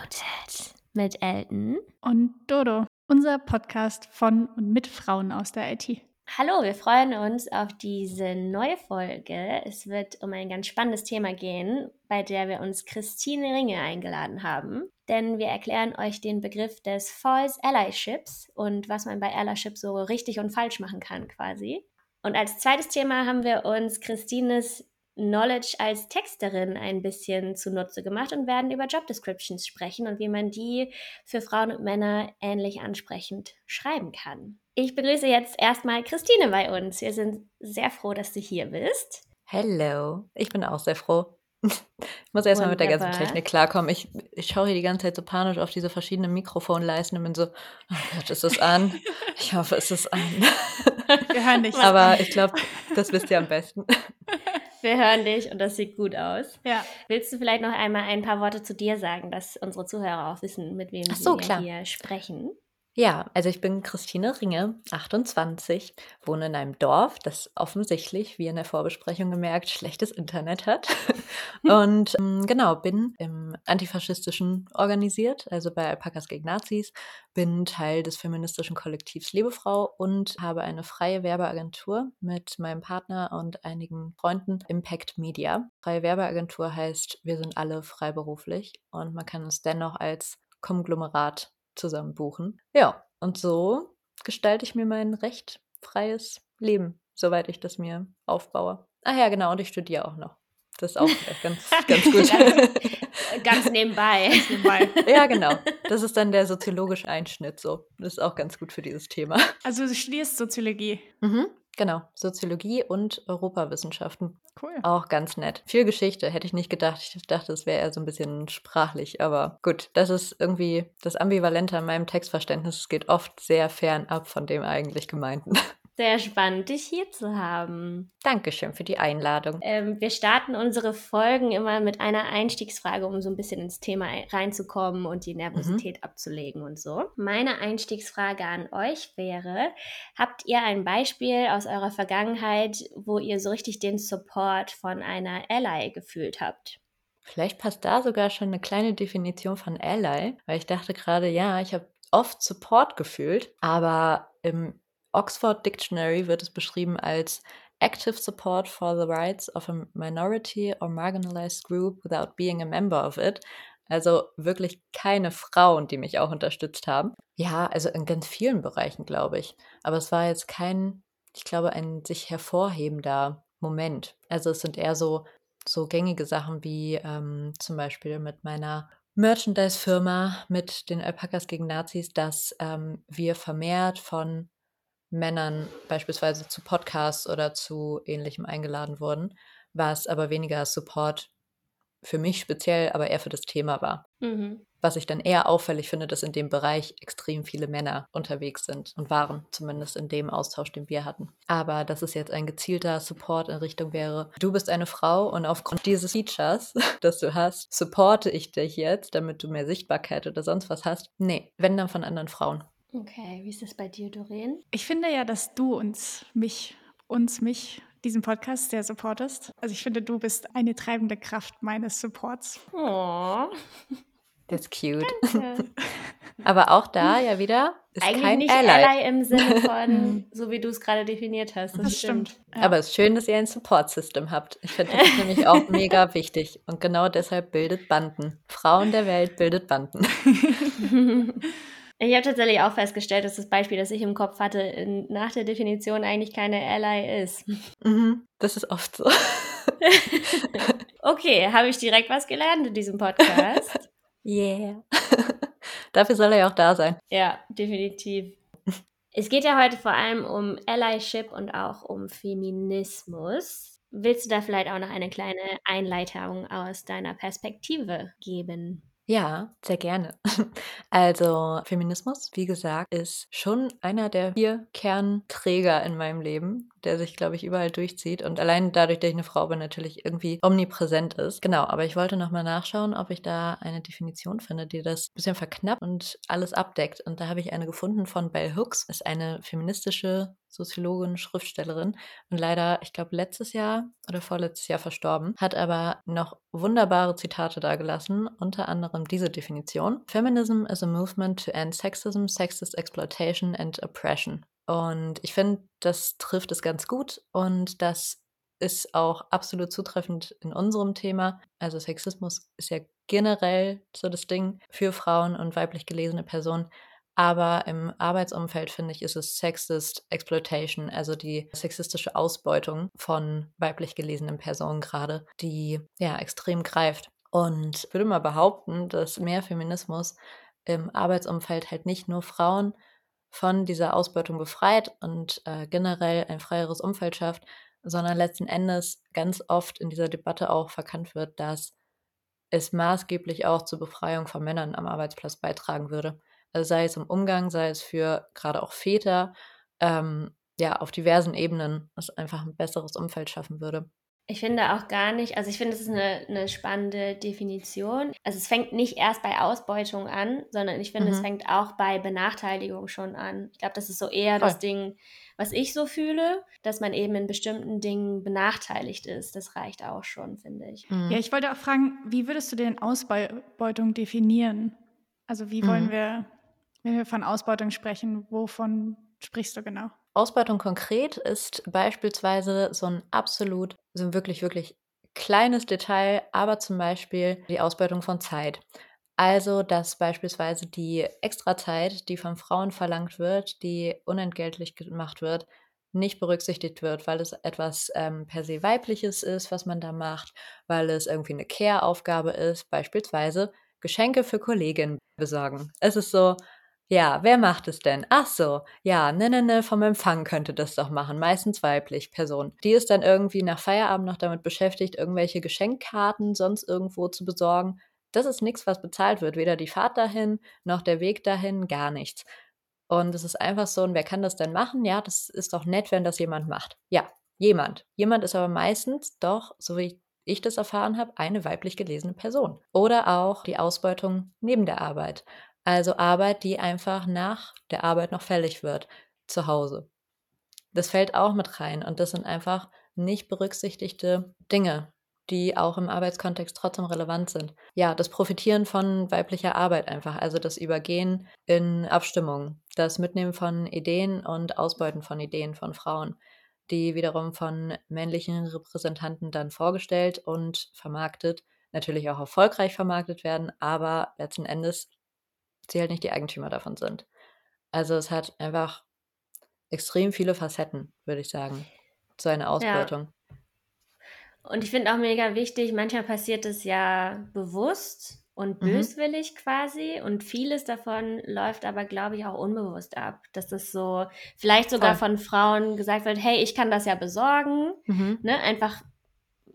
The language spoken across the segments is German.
Unmuted mit Elton und Dodo, unser Podcast von und mit Frauen aus der IT. Hallo, wir freuen uns auf diese neue Folge. Es wird um ein ganz spannendes Thema gehen, bei der wir uns Christine Ringe eingeladen haben. Denn wir erklären euch den Begriff des False Allyships und was man bei Allyship so richtig und falsch machen kann quasi. Und als zweites Thema haben wir uns Christines Knowledge als Texterin ein bisschen zunutze gemacht und werden über Job Descriptions sprechen und wie man die für Frauen und Männer ähnlich ansprechend schreiben kann. Ich begrüße jetzt erstmal Christine bei uns. Wir sind sehr froh, dass du hier bist. Hello, ich bin auch sehr froh. Ich muss erstmal mit der ganzen Technik klarkommen. Ich, ich schaue hier die ganze Zeit so panisch auf diese verschiedenen Mikrofonleisten und bin so, oh Gott, ist es an? Ich hoffe, es ist an. Wir hören dich. Aber ich glaube, das wisst ihr am besten. Wir hören dich und das sieht gut aus. Ja. Willst du vielleicht noch einmal ein paar Worte zu dir sagen, dass unsere Zuhörer auch wissen, mit wem so, wir klar. hier sprechen? Ja, also ich bin Christine Ringe, 28, wohne in einem Dorf, das offensichtlich, wie in der Vorbesprechung gemerkt, schlechtes Internet hat. Und ähm, genau, bin im Antifaschistischen organisiert, also bei Alpakas gegen Nazis, bin Teil des feministischen Kollektivs Lebefrau und habe eine freie Werbeagentur mit meinem Partner und einigen Freunden, Impact Media. Freie Werbeagentur heißt, wir sind alle freiberuflich und man kann uns dennoch als Konglomerat zusammen buchen. Ja, und so gestalte ich mir mein recht freies Leben, soweit ich das mir aufbaue. Ach ja, genau, und ich studiere auch noch. Das ist auch ganz, ganz gut. ganz, ganz nebenbei. Ganz nebenbei. ja, genau. Das ist dann der soziologische Einschnitt so. Das ist auch ganz gut für dieses Thema. Also du studierst Soziologie. Mhm. Genau, Soziologie und Europawissenschaften. Cool. Auch ganz nett. Viel Geschichte, hätte ich nicht gedacht. Ich dachte, es wäre eher so ein bisschen sprachlich, aber gut, das ist irgendwie das Ambivalente an meinem Textverständnis. Es geht oft sehr fern ab von dem eigentlich Gemeinten. Sehr spannend, dich hier zu haben. Dankeschön für die Einladung. Ähm, wir starten unsere Folgen immer mit einer Einstiegsfrage, um so ein bisschen ins Thema reinzukommen und die Nervosität mhm. abzulegen und so. Meine Einstiegsfrage an euch wäre, habt ihr ein Beispiel aus eurer Vergangenheit, wo ihr so richtig den Support von einer Ally gefühlt habt? Vielleicht passt da sogar schon eine kleine Definition von Ally, weil ich dachte gerade, ja, ich habe oft Support gefühlt, aber im Oxford Dictionary wird es beschrieben als active support for the rights of a minority or marginalized group without being a member of it. Also wirklich keine Frauen, die mich auch unterstützt haben. Ja, also in ganz vielen Bereichen, glaube ich. Aber es war jetzt kein, ich glaube, ein sich hervorhebender Moment. Also es sind eher so, so gängige Sachen wie ähm, zum Beispiel mit meiner Merchandise-Firma, mit den Alpakas gegen Nazis, dass ähm, wir vermehrt von Männern beispielsweise zu Podcasts oder zu ähnlichem eingeladen wurden, was aber weniger Support für mich speziell, aber eher für das Thema war. Mhm. Was ich dann eher auffällig finde, dass in dem Bereich extrem viele Männer unterwegs sind und waren, zumindest in dem Austausch, den wir hatten. Aber dass es jetzt ein gezielter Support in Richtung wäre, du bist eine Frau und aufgrund dieses Features, das du hast, supporte ich dich jetzt, damit du mehr Sichtbarkeit oder sonst was hast. Nee, wenn dann von anderen Frauen. Okay, wie ist das bei dir, Doreen? Ich finde ja, dass du uns, mich, uns, mich, diesen Podcast sehr supportest. Also ich finde, du bist eine treibende Kraft meines Supports. Oh. Das ist cute. Danke. Aber auch da ja wieder ist Eigentlich kein nicht Ally. Ally im Sinne von, so wie du es gerade definiert hast. Das, Das stimmt. Ja. Aber es ist schön, dass ihr ein Support-System habt. Ich finde das nämlich auch mega wichtig. Und genau deshalb bildet Banden. Frauen der Welt bildet Banden. Ich habe tatsächlich auch festgestellt, dass das Beispiel, das ich im Kopf hatte, in, nach der Definition eigentlich keine Ally ist. Mhm, das ist oft so. Okay, habe ich direkt was gelernt in diesem Podcast? Yeah. Dafür soll er ja auch da sein. ja, definitiv. Es geht ja heute vor allem um Allyship und auch um Feminismus. Willst du da vielleicht auch noch eine kleine Einleitung aus deiner Perspektive geben? Ja, sehr gerne. Also Feminismus, wie gesagt, ist schon einer der vier Kernträger in meinem Leben, der sich, glaube ich, überall durchzieht und allein dadurch, dass ich eine Frau bin, natürlich irgendwie omnipräsent ist. Genau, aber ich wollte nochmal nachschauen, ob ich da eine Definition finde, die das ein bisschen verknappt und alles abdeckt. Und da habe ich eine gefunden von Bell Hooks, ist eine feministische Soziologin, Schriftstellerin und leider, ich glaube, letztes Jahr oder vorletztes Jahr verstorben, hat aber noch wunderbare Zitate dargelassen, unter anderem diese Definition. Feminism is a movement to end sexism, sexist exploitation and oppression. Und ich finde, das trifft es ganz gut und das ist auch absolut zutreffend in unserem Thema. Also Sexismus ist ja generell so das Ding für Frauen und weiblich gelesene Personen. Aber im Arbeitsumfeld finde ich, ist es Sexist Exploitation, also die sexistische Ausbeutung von weiblich gelesenen Personen gerade, die ja extrem greift. Und ich würde mal behaupten, dass mehr Feminismus im Arbeitsumfeld halt nicht nur Frauen von dieser Ausbeutung befreit und äh, generell ein freieres Umfeld schafft, sondern letzten Endes ganz oft in dieser Debatte auch verkannt wird, dass es maßgeblich auch zur Befreiung von Männern am Arbeitsplatz beitragen würde. Also sei es im Umgang, sei es für gerade auch Väter, ähm, ja, auf diversen Ebenen, es einfach ein besseres Umfeld schaffen würde. Ich finde auch gar nicht, also ich finde, es ist eine, eine spannende Definition. Also es fängt nicht erst bei Ausbeutung an, sondern ich finde, mhm. es fängt auch bei Benachteiligung schon an. Ich glaube, das ist so eher Voll. das Ding, was ich so fühle, dass man eben in bestimmten Dingen benachteiligt ist. Das reicht auch schon, finde ich. Mhm. Ja, ich wollte auch fragen, wie würdest du denn Ausbeutung definieren? Also wie wollen mhm. wir wenn wir von Ausbeutung sprechen, wovon sprichst du genau? Ausbeutung konkret ist beispielsweise so ein absolut, so ein wirklich, wirklich kleines Detail, aber zum Beispiel die Ausbeutung von Zeit. Also, dass beispielsweise die Extrazeit, die von Frauen verlangt wird, die unentgeltlich gemacht wird, nicht berücksichtigt wird, weil es etwas ähm, per se weibliches ist, was man da macht, weil es irgendwie eine Care-Aufgabe ist, beispielsweise Geschenke für Kolleginnen besorgen. Es ist so, ja, wer macht es denn? Ach so, ja, ne, ne, ne, vom Empfang könnte das doch machen. Meistens weiblich Person. Die ist dann irgendwie nach Feierabend noch damit beschäftigt, irgendwelche Geschenkkarten sonst irgendwo zu besorgen. Das ist nichts, was bezahlt wird. Weder die Fahrt dahin, noch der Weg dahin, gar nichts. Und es ist einfach so, und wer kann das denn machen? Ja, das ist doch nett, wenn das jemand macht. Ja, jemand. Jemand ist aber meistens doch, so wie ich das erfahren habe, eine weiblich gelesene Person. Oder auch die Ausbeutung neben der Arbeit. Also Arbeit, die einfach nach der Arbeit noch fällig wird, zu Hause. Das fällt auch mit rein und das sind einfach nicht berücksichtigte Dinge, die auch im Arbeitskontext trotzdem relevant sind. Ja, das Profitieren von weiblicher Arbeit einfach, also das Übergehen in Abstimmung, das Mitnehmen von Ideen und Ausbeuten von Ideen von Frauen, die wiederum von männlichen Repräsentanten dann vorgestellt und vermarktet, natürlich auch erfolgreich vermarktet werden, aber letzten Endes sie halt nicht die Eigentümer davon sind. Also es hat einfach extrem viele Facetten, würde ich sagen, so eine Ausbeutung. Ja. Und ich finde auch mega wichtig, manchmal passiert es ja bewusst und mhm. böswillig mhm. quasi und vieles davon läuft aber, glaube ich, auch unbewusst ab. Dass das so vielleicht sogar Voll. von Frauen gesagt wird, hey, ich kann das ja besorgen, mhm. ne? einfach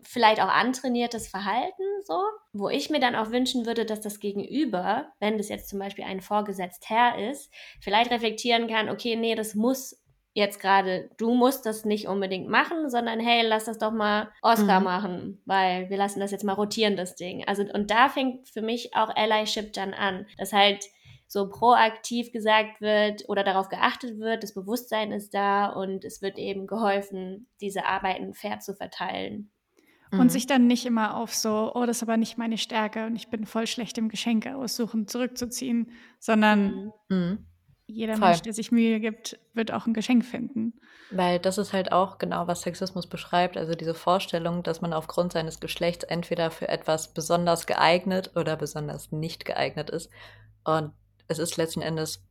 vielleicht auch antrainiertes Verhalten, so, wo ich mir dann auch wünschen würde, dass das Gegenüber, wenn das jetzt zum Beispiel ein vorgesetzt Herr ist, vielleicht reflektieren kann, okay, nee, das muss jetzt gerade, du musst das nicht unbedingt machen, sondern hey, lass das doch mal Oscar mhm. machen, weil wir lassen das jetzt mal rotieren, das Ding. Also, und da fängt für mich auch Allyship dann an, dass halt so proaktiv gesagt wird oder darauf geachtet wird, das Bewusstsein ist da und es wird eben geholfen, diese Arbeiten fair zu verteilen. Mhm. Und sich dann nicht immer auf so, oh, das ist aber nicht meine Stärke und ich bin voll schlecht im Geschenke aussuchen, zurückzuziehen, sondern mhm. mhm. jeder voll. Mensch, der sich Mühe gibt, wird auch ein Geschenk finden. Weil das ist halt auch genau, was Sexismus beschreibt, also diese Vorstellung, dass man aufgrund seines Geschlechts entweder für etwas besonders geeignet oder besonders nicht geeignet ist. Und es ist letzten Endes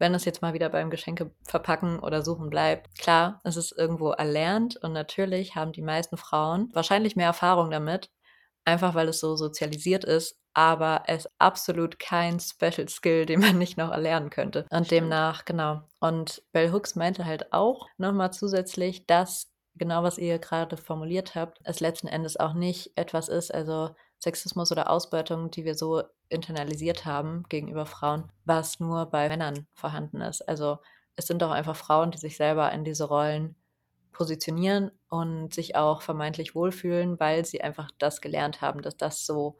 wenn es jetzt mal wieder beim Geschenke verpacken oder suchen bleibt. Klar, es ist irgendwo erlernt und natürlich haben die meisten Frauen wahrscheinlich mehr Erfahrung damit, einfach weil es so sozialisiert ist, aber es ist absolut kein Special Skill, den man nicht noch erlernen könnte. Und Stimmt. demnach, genau. Und Bell Hooks meinte halt auch nochmal zusätzlich, dass genau was ihr gerade formuliert habt, es letzten Endes auch nicht etwas ist, also Sexismus oder Ausbeutung, die wir so internalisiert haben gegenüber Frauen, was nur bei Männern vorhanden ist. Also es sind doch einfach Frauen, die sich selber in diese Rollen positionieren und sich auch vermeintlich wohlfühlen, weil sie einfach das gelernt haben, dass das so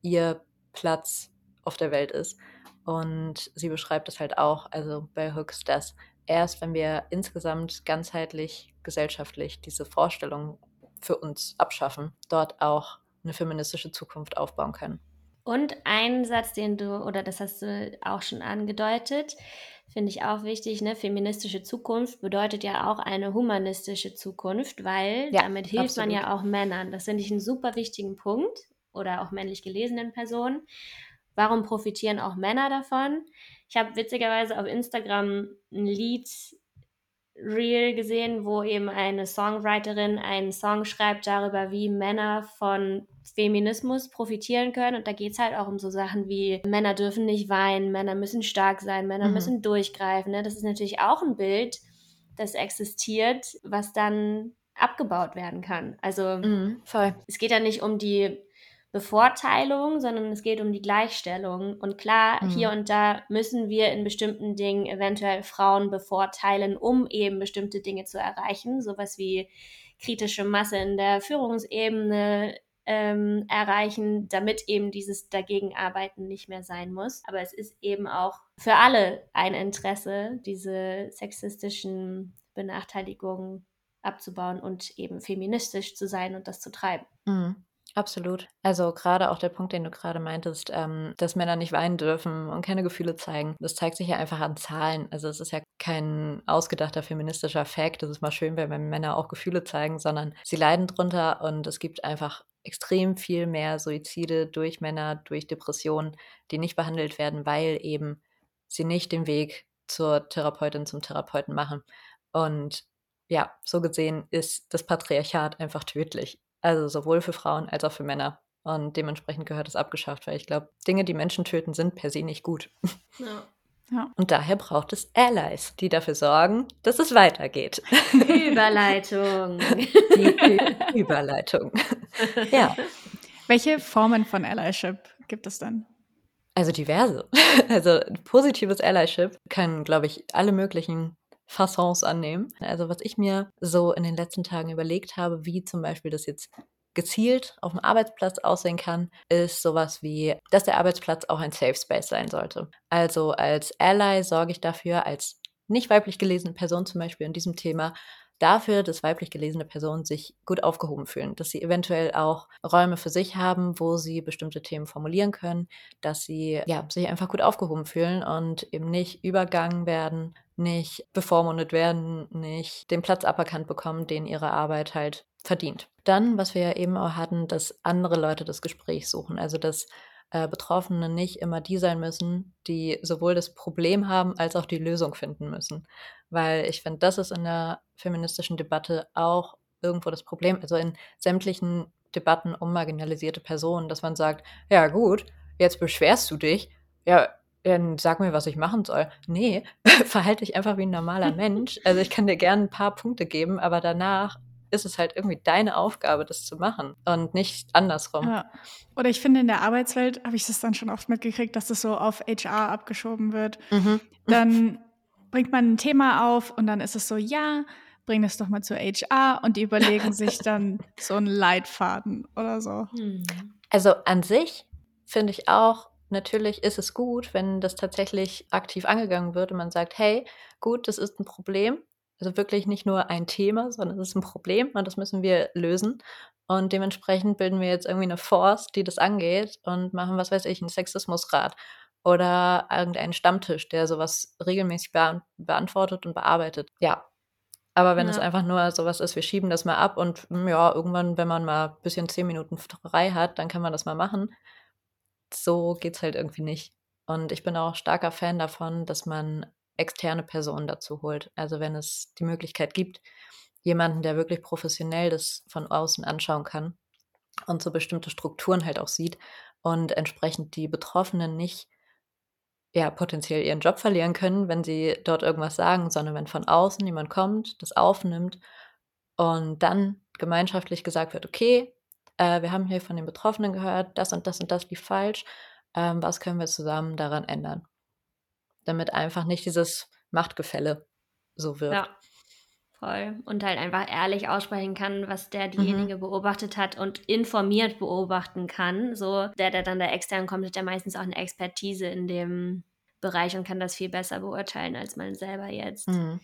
ihr Platz auf der Welt ist. Und sie beschreibt es halt auch, also bei Hooks, dass erst wenn wir insgesamt ganzheitlich, gesellschaftlich diese Vorstellung für uns abschaffen, dort auch eine feministische Zukunft aufbauen können. Und ein Satz, den du, oder das hast du auch schon angedeutet, finde ich auch wichtig, ne? Feministische Zukunft bedeutet ja auch eine humanistische Zukunft, weil ja, damit hilft absolut. man ja auch Männern. Das finde ich einen super wichtigen Punkt oder auch männlich gelesenen Personen. Warum profitieren auch Männer davon? Ich habe witzigerweise auf Instagram ein Lied Reel gesehen, wo eben eine Songwriterin einen Song schreibt darüber, wie Männer von Feminismus profitieren können. Und da geht es halt auch um so Sachen wie Männer dürfen nicht weinen, Männer müssen stark sein, Männer mhm. müssen durchgreifen. Ne? Das ist natürlich auch ein Bild, das existiert, was dann abgebaut werden kann. Also mhm, es geht ja nicht um die Bevorteilung, sondern es geht um die Gleichstellung. Und klar, mhm. hier und da müssen wir in bestimmten Dingen eventuell Frauen bevorteilen, um eben bestimmte Dinge zu erreichen. Sowas wie kritische Masse in der Führungsebene ähm, erreichen, damit eben dieses Dagegenarbeiten nicht mehr sein muss. Aber es ist eben auch für alle ein Interesse, diese sexistischen Benachteiligungen abzubauen und eben feministisch zu sein und das zu treiben. Mhm. Absolut. Also gerade auch der Punkt, den du gerade meintest, ähm, dass Männer nicht weinen dürfen und keine Gefühle zeigen, das zeigt sich ja einfach an Zahlen. Also es ist ja kein ausgedachter feministischer Fakt, das ist mal schön, wenn Männer auch Gefühle zeigen, sondern sie leiden drunter und es gibt einfach extrem viel mehr Suizide durch Männer, durch Depressionen, die nicht behandelt werden, weil eben sie nicht den Weg zur Therapeutin, zum Therapeuten machen. Und ja, so gesehen ist das Patriarchat einfach tödlich. Also sowohl für Frauen als auch für Männer. Und dementsprechend gehört es abgeschafft, weil ich glaube, Dinge, die Menschen töten, sind per se nicht gut. Ja. Ja. Und daher braucht es Allies, die dafür sorgen, dass es weitergeht. Überleitung. Die Überleitung. ja. Welche Formen von Allyship gibt es dann? Also diverse. Also positives Allyship kann, glaube ich, alle möglichen Fassons annehmen. Also was ich mir so in den letzten Tagen überlegt habe, wie zum Beispiel das jetzt gezielt auf dem Arbeitsplatz aussehen kann, ist sowas wie, dass der Arbeitsplatz auch ein Safe Space sein sollte. Also als Ally sorge ich dafür, als nicht weiblich gelesene Person zum Beispiel in diesem Thema, dafür, dass weiblich gelesene Personen sich gut aufgehoben fühlen, dass sie eventuell auch Räume für sich haben, wo sie bestimmte Themen formulieren können, dass sie ja, sich einfach gut aufgehoben fühlen und eben nicht übergangen werden, nicht bevormundet werden, nicht den Platz aberkannt bekommen, den ihre Arbeit halt verdient. Dann, was wir ja eben auch hatten, dass andere Leute das Gespräch suchen, also dass äh, Betroffene nicht immer die sein müssen, die sowohl das Problem haben als auch die Lösung finden müssen. Weil ich finde, das ist in der feministischen Debatte auch irgendwo das Problem. Also in sämtlichen Debatten um marginalisierte Personen, dass man sagt, ja gut, jetzt beschwerst du dich, ja, dann sag mir, was ich machen soll. Nee, verhalte dich einfach wie ein normaler Mensch. Also ich kann dir gerne ein paar Punkte geben, aber danach ist es halt irgendwie deine Aufgabe, das zu machen und nicht andersrum. Ja. Oder ich finde, in der Arbeitswelt habe ich das dann schon oft mitgekriegt, dass das so auf HR abgeschoben wird. Mhm. Dann bringt man ein Thema auf und dann ist es so, ja, bring das doch mal zu HR und die überlegen sich dann so einen Leitfaden oder so. Hm. Also an sich finde ich auch, natürlich ist es gut, wenn das tatsächlich aktiv angegangen wird und man sagt, hey, gut, das ist ein Problem. Also wirklich nicht nur ein Thema, sondern es ist ein Problem und das müssen wir lösen. Und dementsprechend bilden wir jetzt irgendwie eine Force, die das angeht und machen, was weiß ich, einen Sexismusrat oder irgendeinen Stammtisch, der sowas regelmäßig be beantwortet und bearbeitet. Ja. Aber wenn ja. es einfach nur sowas ist, wir schieben das mal ab und hm, ja, irgendwann, wenn man mal ein bisschen zehn Minuten frei hat, dann kann man das mal machen so geht es halt irgendwie nicht. Und ich bin auch starker Fan davon, dass man externe Personen dazu holt. Also wenn es die Möglichkeit gibt, jemanden, der wirklich professionell das von außen anschauen kann und so bestimmte Strukturen halt auch sieht und entsprechend die Betroffenen nicht ja potenziell ihren Job verlieren können, wenn sie dort irgendwas sagen, sondern wenn von außen jemand kommt, das aufnimmt und dann gemeinschaftlich gesagt wird, okay, äh, wir haben hier von den Betroffenen gehört, das und das und das lief falsch, ähm, was können wir zusammen daran ändern? Damit einfach nicht dieses Machtgefälle so wird. Ja, Voll. Und halt einfach ehrlich aussprechen kann, was der diejenige mhm. beobachtet hat und informiert beobachten kann. So, der, der dann da extern kommt, hat ja meistens auch eine Expertise in dem Bereich und kann das viel besser beurteilen als man selber jetzt. Mhm.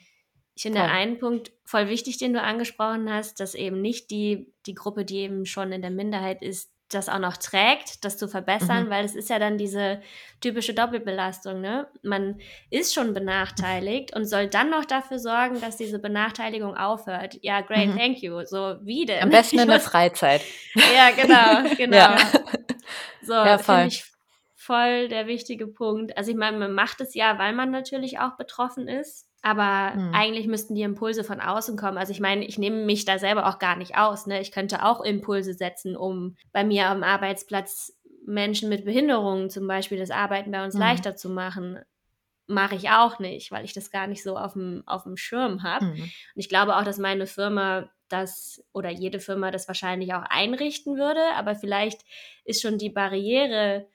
Ich finde ja. einen Punkt voll wichtig, den du angesprochen hast, dass eben nicht die, die Gruppe, die eben schon in der Minderheit ist, das auch noch trägt, das zu verbessern, mhm. weil es ist ja dann diese typische Doppelbelastung, ne? Man ist schon benachteiligt und soll dann noch dafür sorgen, dass diese Benachteiligung aufhört. Ja, great, mhm. thank you. So, wie denn? Am besten in der Freizeit. ja, genau, genau. Ja. So, ja, finde ich voll der wichtige Punkt. Also ich meine, man macht es ja, weil man natürlich auch betroffen ist. Aber hm. eigentlich müssten die Impulse von außen kommen. Also ich meine, ich nehme mich da selber auch gar nicht aus. Ne? Ich könnte auch Impulse setzen, um bei mir am Arbeitsplatz Menschen mit Behinderungen zum Beispiel das Arbeiten bei uns hm. leichter zu machen. Mache ich auch nicht, weil ich das gar nicht so auf dem, auf dem Schirm habe. Hm. Und ich glaube auch, dass meine Firma das oder jede Firma das wahrscheinlich auch einrichten würde. Aber vielleicht ist schon die Barriere,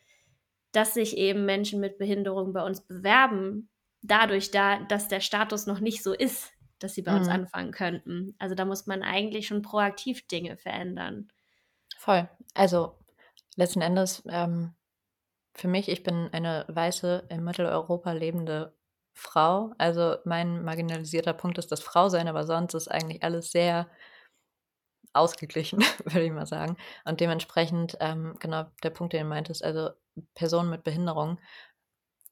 dass sich eben Menschen mit Behinderung bei uns bewerben, dadurch da, dass der Status noch nicht so ist, dass sie bei mhm. uns anfangen könnten. Also da muss man eigentlich schon proaktiv Dinge verändern. Voll. Also letzten Endes, ähm, für mich, ich bin eine weiße, in Mitteleuropa lebende Frau. Also mein marginalisierter Punkt ist das Frausein, aber sonst ist eigentlich alles sehr ausgeglichen, würde ich mal sagen. Und dementsprechend, ähm, genau der Punkt, den du meintest, also Personen mit Behinderung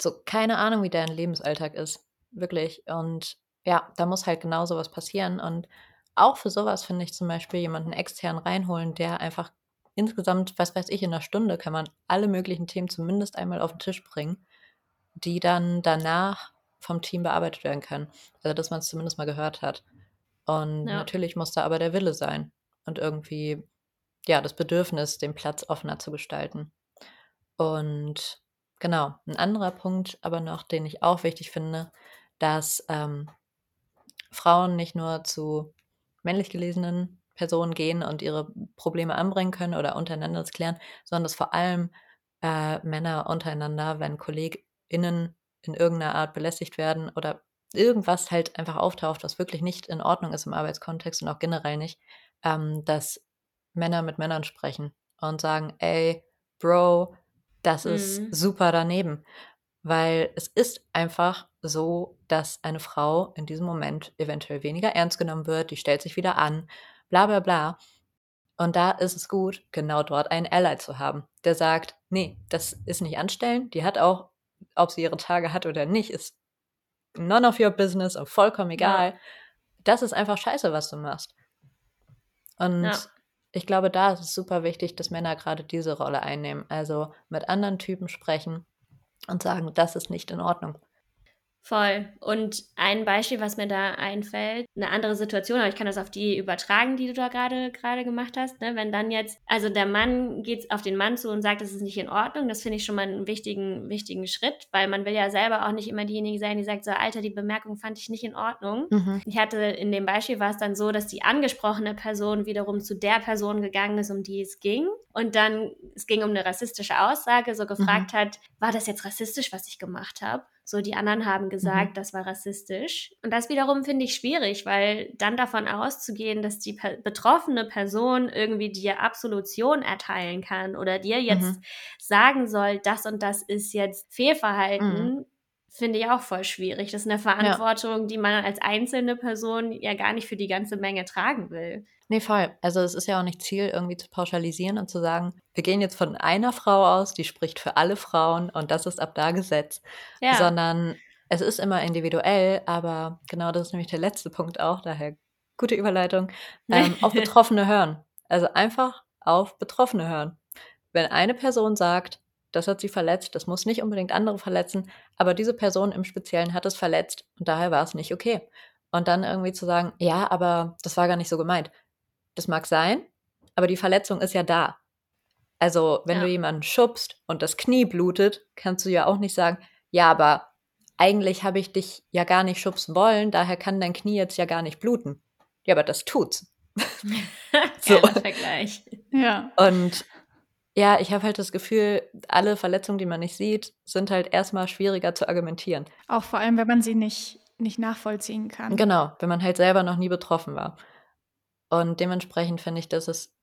so keine Ahnung, wie deren Lebensalltag ist. Wirklich. Und ja, da muss halt genau sowas passieren. Und auch für sowas finde ich zum Beispiel jemanden extern reinholen, der einfach insgesamt, was weiß ich, in einer Stunde kann man alle möglichen Themen zumindest einmal auf den Tisch bringen, die dann danach vom Team bearbeitet werden können. Also, dass man es zumindest mal gehört hat. Und ja. natürlich muss da aber der Wille sein und irgendwie, ja, das Bedürfnis, den Platz offener zu gestalten. Und Genau. Ein anderer Punkt aber noch, den ich auch wichtig finde, dass ähm, Frauen nicht nur zu männlich gelesenen Personen gehen und ihre Probleme anbringen können oder untereinander das klären, sondern dass vor allem äh, Männer untereinander, wenn KollegInnen in irgendeiner Art belästigt werden oder irgendwas halt einfach auftaucht, was wirklich nicht in Ordnung ist im Arbeitskontext und auch generell nicht, ähm, dass Männer mit Männern sprechen und sagen, ey, Bro, das mhm. ist super daneben, weil es ist einfach so, dass eine Frau in diesem Moment eventuell weniger ernst genommen wird, die stellt sich wieder an, bla bla bla. Und da ist es gut, genau dort einen Ally zu haben, der sagt, nee, das ist nicht anstellend, die hat auch, ob sie ihre Tage hat oder nicht, ist none of your business und vollkommen egal. Ja. Das ist einfach scheiße, was du machst. Und ja ich glaube, da ist es super wichtig, dass Männer gerade diese Rolle einnehmen. Also mit anderen Typen sprechen und sagen, das ist nicht in Ordnung. Voll. Und ein Beispiel, was mir da einfällt, eine andere Situation, aber ich kann das auf die übertragen, die du da gerade gerade gemacht hast. Ne? Wenn dann jetzt, also der Mann geht auf den Mann zu und sagt, das ist nicht in Ordnung, das finde ich schon mal einen wichtigen, wichtigen Schritt, weil man will ja selber auch nicht immer diejenige sein, die sagt, so Alter, die Bemerkung fand ich nicht in Ordnung. Mhm. Ich hatte in dem Beispiel war es dann so, dass die angesprochene Person wiederum zu der Person gegangen ist, um die es ging. Und dann, es ging um eine rassistische Aussage, so gefragt mhm. hat, war das jetzt rassistisch, was ich gemacht habe? So, die anderen haben gesagt, mhm. das war rassistisch. Und das wiederum finde ich schwierig, weil dann davon auszugehen, dass die per betroffene Person irgendwie dir Absolution erteilen kann oder dir jetzt mhm. sagen soll, das und das ist jetzt Fehlverhalten, mhm. finde ich auch voll schwierig. Das ist eine Verantwortung, ja. die man als einzelne Person ja gar nicht für die ganze Menge tragen will. Nee, voll. Also es ist ja auch nicht Ziel, irgendwie zu pauschalisieren und zu sagen, wir gehen jetzt von einer Frau aus, die spricht für alle Frauen und das ist ab da Gesetz. Ja. Sondern es ist immer individuell, aber genau das ist nämlich der letzte Punkt auch, daher gute Überleitung, ähm, auf Betroffene hören. Also einfach auf Betroffene hören. Wenn eine Person sagt, das hat sie verletzt, das muss nicht unbedingt andere verletzen, aber diese Person im Speziellen hat es verletzt und daher war es nicht okay. Und dann irgendwie zu sagen, ja, aber das war gar nicht so gemeint. Das mag sein, aber die Verletzung ist ja da. Also, wenn ja. du jemanden schubst und das Knie blutet, kannst du ja auch nicht sagen, ja, aber eigentlich habe ich dich ja gar nicht schubsen wollen, daher kann dein Knie jetzt ja gar nicht bluten. Ja, aber das tut's. so. Vergleich. Ja. Und ja, ich habe halt das Gefühl, alle Verletzungen, die man nicht sieht, sind halt erstmal schwieriger zu argumentieren. Auch vor allem, wenn man sie nicht nicht nachvollziehen kann. Genau, wenn man halt selber noch nie betroffen war. Und dementsprechend finde ich, dass es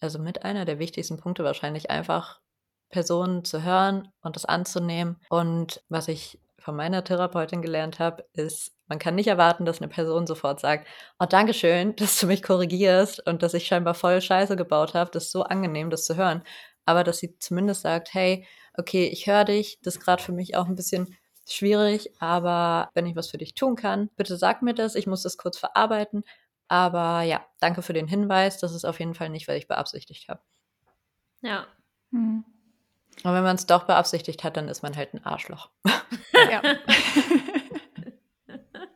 also mit einer der wichtigsten Punkte wahrscheinlich einfach Personen zu hören und das anzunehmen. Und was ich von meiner Therapeutin gelernt habe, ist, man kann nicht erwarten, dass eine Person sofort sagt, oh, danke schön, dass du mich korrigierst und dass ich scheinbar voll Scheiße gebaut habe. Das ist so angenehm, das zu hören. Aber dass sie zumindest sagt, hey, okay, ich höre dich, das ist gerade für mich auch ein bisschen schwierig, aber wenn ich was für dich tun kann, bitte sag mir das, ich muss das kurz verarbeiten. Aber ja, danke für den Hinweis, das ist auf jeden Fall nicht, was ich beabsichtigt habe. Ja. Hm. Und wenn man es doch beabsichtigt hat, dann ist man halt ein Arschloch. Ja.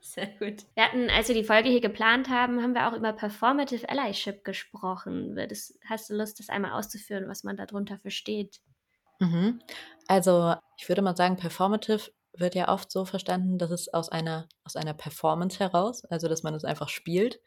Sehr gut. Wir hatten, als wir die Folge hier geplant haben, haben wir auch über Performative Allyship gesprochen. Das, hast du Lust, das einmal auszuführen, was man darunter versteht? Mhm. Also, ich würde mal sagen, Performative wird ja oft so verstanden, dass es aus einer, aus einer Performance heraus, also dass man es einfach spielt,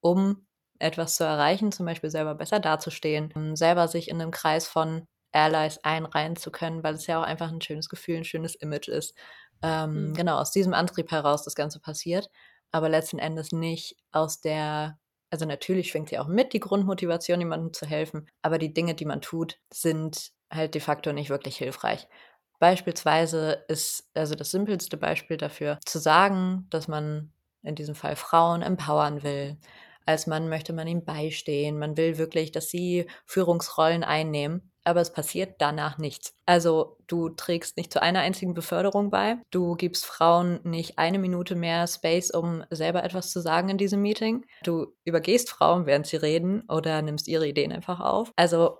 um etwas zu erreichen, zum Beispiel selber besser dazustehen, um selber sich in einem Kreis von Allies einreihen zu können, weil es ja auch einfach ein schönes Gefühl, ein schönes Image ist. Ähm, mhm. Genau, aus diesem Antrieb heraus das Ganze passiert, aber letzten Endes nicht aus der, also natürlich schwingt sie auch mit, die Grundmotivation, jemandem zu helfen, aber die Dinge, die man tut, sind halt de facto nicht wirklich hilfreich. Beispielsweise ist also das simpelste Beispiel dafür zu sagen, dass man in diesem Fall Frauen empowern will, als Mann möchte man ihm beistehen. Man will wirklich, dass sie Führungsrollen einnehmen. Aber es passiert danach nichts. Also du trägst nicht zu einer einzigen Beförderung bei. Du gibst Frauen nicht eine Minute mehr Space, um selber etwas zu sagen in diesem Meeting. Du übergehst Frauen, während sie reden oder nimmst ihre Ideen einfach auf. Also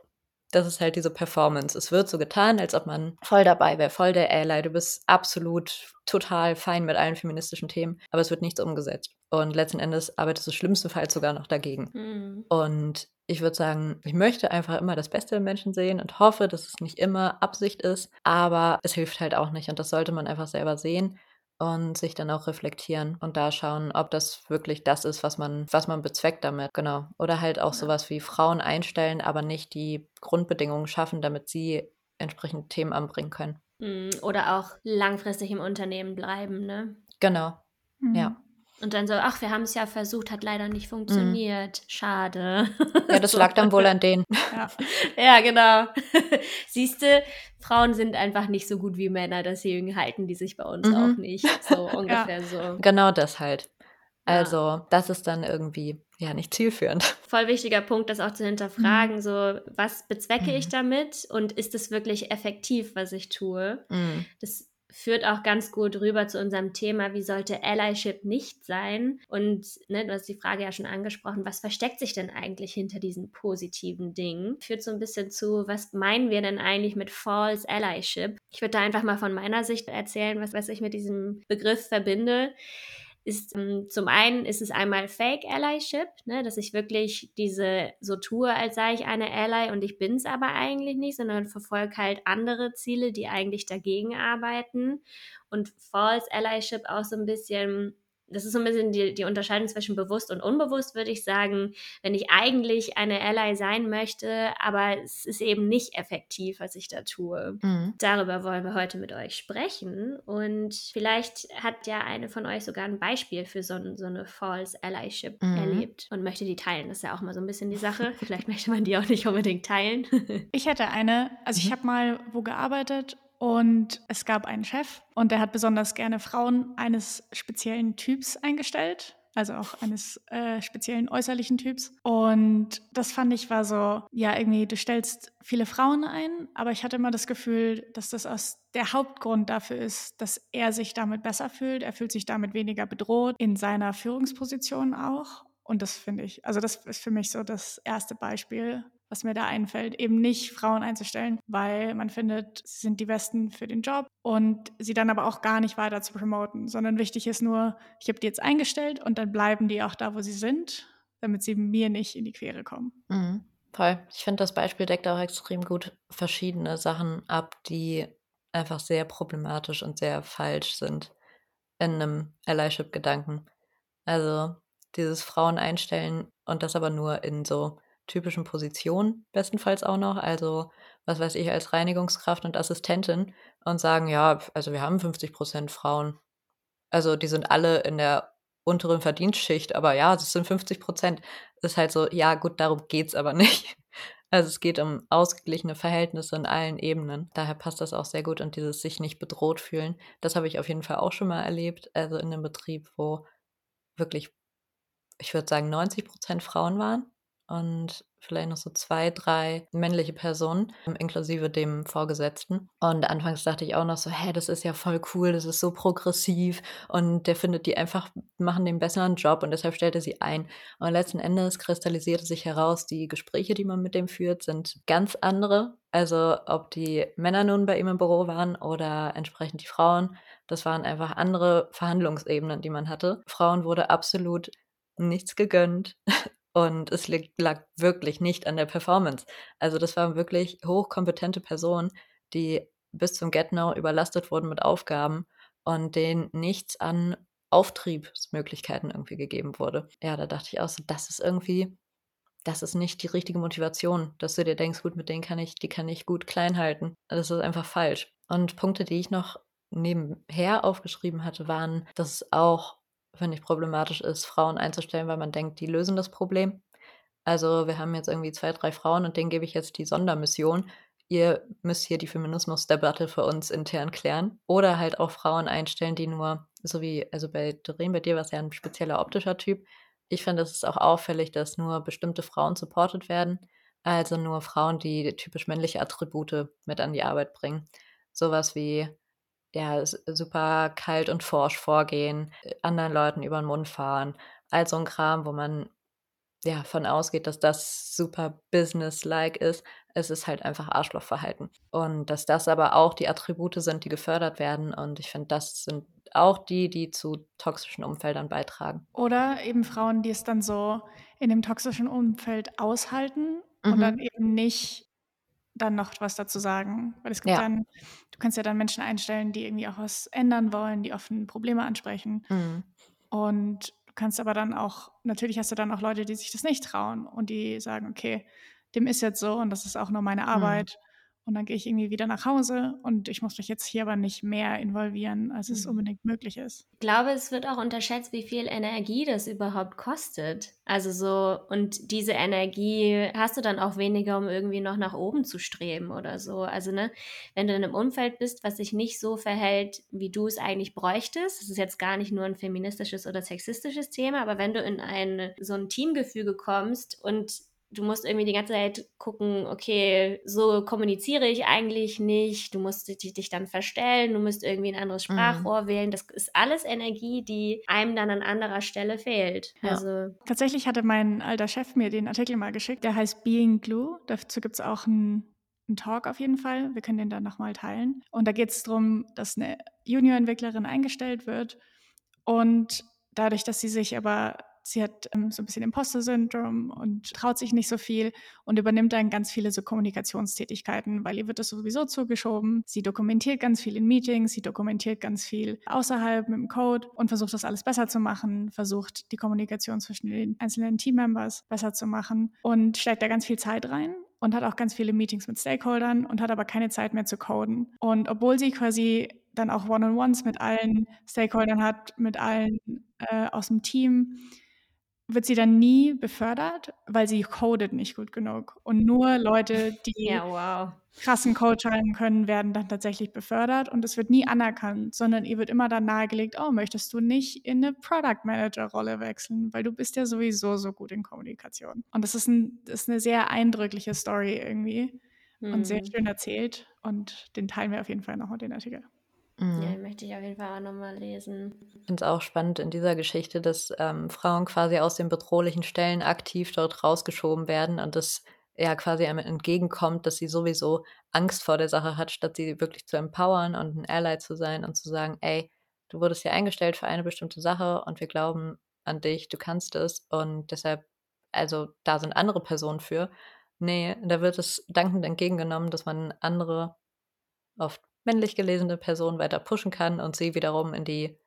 das ist halt diese Performance. Es wird so getan, als ob man voll dabei wäre, voll der Ally. Du bist absolut total fein mit allen feministischen Themen, aber es wird nichts umgesetzt. Und letzten Endes arbeitest du schlimmstenfalls sogar noch dagegen. Mhm. Und ich würde sagen, ich möchte einfach immer das Beste im Menschen sehen und hoffe, dass es nicht immer Absicht ist, aber es hilft halt auch nicht und das sollte man einfach selber sehen und sich dann auch reflektieren und da schauen, ob das wirklich das ist, was man, was man bezweckt damit. Genau. Oder halt auch ja. sowas wie Frauen einstellen, aber nicht die Grundbedingungen schaffen, damit sie entsprechend Themen anbringen können. Hm, oder auch langfristig im Unternehmen bleiben, ne? Genau. Mhm. Ja. Und dann so, ach, wir haben es ja versucht, hat leider nicht funktioniert. Mhm. Schade. Ja, das lag dann wohl an denen. Ja, ja genau. Siehst du, Frauen sind einfach nicht so gut wie Männer, deswegen halten die sich bei uns mhm. auch nicht. So ungefähr ja. so. Genau das halt. Also, ja. das ist dann irgendwie ja nicht zielführend. Voll wichtiger Punkt, das auch zu hinterfragen, mhm. so was bezwecke ich mhm. damit und ist es wirklich effektiv, was ich tue? Mhm. Das führt auch ganz gut rüber zu unserem Thema, wie sollte Allyship nicht sein? Und ne, du hast die Frage ja schon angesprochen, was versteckt sich denn eigentlich hinter diesen positiven Dingen? Führt so ein bisschen zu, was meinen wir denn eigentlich mit False Allyship? Ich würde da einfach mal von meiner Sicht erzählen, was, was ich mit diesem Begriff verbinde ist ähm, zum einen ist es einmal Fake Allyship, ne, dass ich wirklich diese so tue, als sei ich eine Ally und ich bin es aber eigentlich nicht, sondern verfolge halt andere Ziele, die eigentlich dagegen arbeiten. Und False Allyship auch so ein bisschen das ist so ein bisschen die, die Unterscheidung zwischen bewusst und unbewusst, würde ich sagen. Wenn ich eigentlich eine Ally sein möchte, aber es ist eben nicht effektiv, was ich da tue. Mhm. Darüber wollen wir heute mit euch sprechen. Und vielleicht hat ja eine von euch sogar ein Beispiel für so, so eine False Allyship mhm. erlebt und möchte die teilen. Das ist ja auch mal so ein bisschen die Sache. vielleicht möchte man die auch nicht unbedingt teilen. ich hätte eine, also ich mhm. habe mal wo gearbeitet und es gab einen Chef und der hat besonders gerne Frauen eines speziellen Typs eingestellt, also auch eines äh, speziellen äußerlichen Typs. Und das fand ich war so, ja, irgendwie, du stellst viele Frauen ein, aber ich hatte immer das Gefühl, dass das aus der Hauptgrund dafür ist, dass er sich damit besser fühlt. Er fühlt sich damit weniger bedroht, in seiner Führungsposition auch. Und das finde ich, also das ist für mich so das erste Beispiel, was mir da einfällt, eben nicht Frauen einzustellen, weil man findet, sie sind die Besten für den Job und sie dann aber auch gar nicht weiter zu promoten, sondern wichtig ist nur, ich habe die jetzt eingestellt und dann bleiben die auch da, wo sie sind, damit sie mir nicht in die Quere kommen. Mhm. Toll. Ich finde, das Beispiel deckt auch extrem gut verschiedene Sachen ab, die einfach sehr problematisch und sehr falsch sind in einem Allyship-Gedanken. Also dieses Frauen einstellen und das aber nur in so typischen Positionen bestenfalls auch noch, also was weiß ich, als Reinigungskraft und Assistentin und sagen, ja, also wir haben 50 Prozent Frauen. also die sind alle in der unteren Verdienstschicht, aber ja, es sind 50 Prozent. Ist halt so, ja, gut, darum geht es aber nicht. Also es geht um ausgeglichene Verhältnisse in allen Ebenen. Daher passt das auch sehr gut und dieses sich nicht bedroht fühlen. Das habe ich auf jeden Fall auch schon mal erlebt. Also in einem Betrieb, wo wirklich, ich würde sagen, 90 Prozent Frauen waren und vielleicht noch so zwei, drei männliche Personen, inklusive dem Vorgesetzten. Und anfangs dachte ich auch noch so, hä, das ist ja voll cool, das ist so progressiv und der findet die einfach, machen den besseren Job und deshalb stellt er sie ein. Und letzten Endes kristallisierte sich heraus, die Gespräche, die man mit dem führt, sind ganz andere. Also ob die Männer nun bei ihm im Büro waren oder entsprechend die Frauen, das waren einfach andere Verhandlungsebenen, die man hatte. Frauen wurde absolut nichts gegönnt. Und es lag wirklich nicht an der Performance. Also das waren wirklich hochkompetente Personen, die bis zum Get-Now überlastet wurden mit Aufgaben und denen nichts an Auftriebsmöglichkeiten irgendwie gegeben wurde. Ja, da dachte ich auch so, das ist irgendwie, das ist nicht die richtige Motivation, dass du dir denkst, gut, mit denen kann ich, die kann ich gut klein halten. Das ist einfach falsch. Und Punkte, die ich noch nebenher aufgeschrieben hatte, waren, dass es auch finde ich, problematisch ist, Frauen einzustellen, weil man denkt, die lösen das Problem. Also wir haben jetzt irgendwie zwei, drei Frauen und denen gebe ich jetzt die Sondermission. Ihr müsst hier die Feminismusdebatte für uns intern klären. Oder halt auch Frauen einstellen, die nur, so wie, also bei Doreen, bei dir war es ja ein spezieller optischer Typ. Ich finde, es ist auch auffällig, dass nur bestimmte Frauen supportet werden. Also nur Frauen, die typisch männliche Attribute mit an die Arbeit bringen. Sowas wie ja, super kalt und forsch vorgehen, äh, anderen Leuten über den Mund fahren. All so ein Kram, wo man ja von ausgeht, dass das super business-like ist. Es ist halt einfach Arschlochverhalten. Und dass das aber auch die Attribute sind, die gefördert werden. Und ich finde, das sind auch die, die zu toxischen Umfeldern beitragen. Oder eben Frauen, die es dann so in dem toxischen Umfeld aushalten mhm. und dann mhm. eben nicht dann noch was dazu sagen. Weil es gibt ja. dann, du kannst ja dann Menschen einstellen, die irgendwie auch was ändern wollen, die offen Probleme ansprechen. Mhm. Und du kannst aber dann auch, natürlich hast du dann auch Leute, die sich das nicht trauen und die sagen, okay, dem ist jetzt so und das ist auch nur meine mhm. Arbeit. Und dann gehe ich irgendwie wieder nach Hause und ich muss mich jetzt hier aber nicht mehr involvieren, als es mhm. unbedingt möglich ist. Ich glaube, es wird auch unterschätzt, wie viel Energie das überhaupt kostet. Also so, und diese Energie hast du dann auch weniger, um irgendwie noch nach oben zu streben oder so. Also, ne, wenn du in einem Umfeld bist, was sich nicht so verhält, wie du es eigentlich bräuchtest, das ist jetzt gar nicht nur ein feministisches oder sexistisches Thema, aber wenn du in ein so ein Teamgefüge kommst und du musst irgendwie die ganze Zeit gucken, okay, so kommuniziere ich eigentlich nicht, du musst dich dann verstellen, du musst irgendwie ein anderes mhm. Sprachrohr mhm. wählen. Das ist alles Energie, die einem dann an anderer Stelle fehlt. Ja. Also Tatsächlich hatte mein alter Chef mir den Artikel mal geschickt, der heißt Being Glue. Dazu gibt es auch einen ein Talk auf jeden Fall. Wir können den dann nochmal teilen. Und da geht es darum, dass eine Junior-Entwicklerin eingestellt wird und dadurch, dass sie sich aber sie hat ähm, so ein bisschen Imposter-Syndrom und traut sich nicht so viel und übernimmt dann ganz viele so Kommunikationstätigkeiten, weil ihr wird das sowieso zugeschoben. Sie dokumentiert ganz viel in Meetings, sie dokumentiert ganz viel außerhalb mit dem Code und versucht das alles besser zu machen, versucht die Kommunikation zwischen den einzelnen Teammembers besser zu machen und steckt da ganz viel Zeit rein und hat auch ganz viele Meetings mit Stakeholdern und hat aber keine Zeit mehr zu coden. Und obwohl sie quasi dann auch One-on-Ones mit allen Stakeholdern hat, mit allen äh, aus dem Team, wird sie dann nie befördert, weil sie codet nicht gut genug. Und nur Leute, die ja, wow. krassen Code schreiben können, werden dann tatsächlich befördert und es wird nie anerkannt, sondern ihr wird immer dann nahegelegt, oh, möchtest du nicht in eine Product Manager Rolle wechseln, weil du bist ja sowieso so gut in Kommunikation. Und das ist, ein, das ist eine sehr eindrückliche Story irgendwie hm. und sehr hm. schön erzählt und den teilen wir auf jeden Fall noch mit den Artikel. Mhm. Ja, möchte ich auf jeden Fall auch nochmal lesen. Ich finde es auch spannend in dieser Geschichte, dass ähm, Frauen quasi aus den bedrohlichen Stellen aktiv dort rausgeschoben werden und das ja quasi einem entgegenkommt, dass sie sowieso Angst vor der Sache hat, statt sie wirklich zu empowern und ein Ally zu sein und zu sagen, ey, du wurdest hier eingestellt für eine bestimmte Sache und wir glauben an dich, du kannst es und deshalb, also da sind andere Personen für. Nee, da wird es dankend entgegengenommen, dass man andere auf männlich gelesene Person weiter pushen kann und sie wiederum in die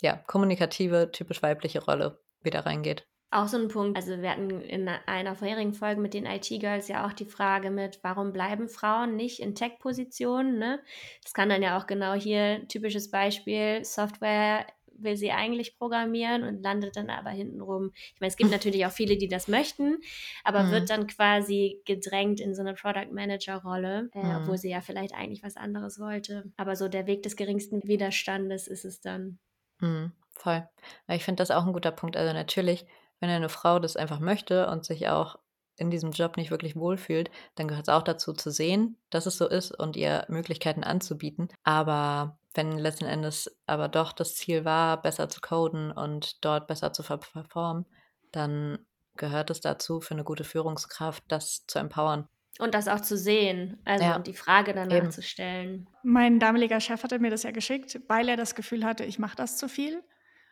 ja, kommunikative, typisch weibliche Rolle wieder reingeht. Auch so ein Punkt, also wir hatten in einer vorherigen Folge mit den IT-Girls ja auch die Frage mit, warum bleiben Frauen nicht in Tech-Positionen? Ne? Das kann dann ja auch genau hier, typisches Beispiel, Software will sie eigentlich programmieren und landet dann aber hintenrum. Ich meine, es gibt natürlich auch viele, die das möchten, aber mhm. wird dann quasi gedrängt in so eine Product Manager-Rolle, äh, mhm. obwohl sie ja vielleicht eigentlich was anderes wollte. Aber so der Weg des geringsten Widerstandes ist es dann. Mhm, voll. Ich finde das auch ein guter Punkt. Also natürlich wenn eine Frau das einfach möchte und sich auch in diesem Job nicht wirklich wohlfühlt, dann gehört es auch dazu zu sehen, dass es so ist und ihr Möglichkeiten anzubieten. Aber wenn letzten Endes aber doch das Ziel war, besser zu coden und dort besser zu performen, dann gehört es dazu, für eine gute Führungskraft das zu empowern. Und das auch zu sehen, also ja. und die Frage danach Eben. zu stellen. Mein damaliger Chef hatte mir das ja geschickt, weil er das Gefühl hatte, ich mache das zu viel.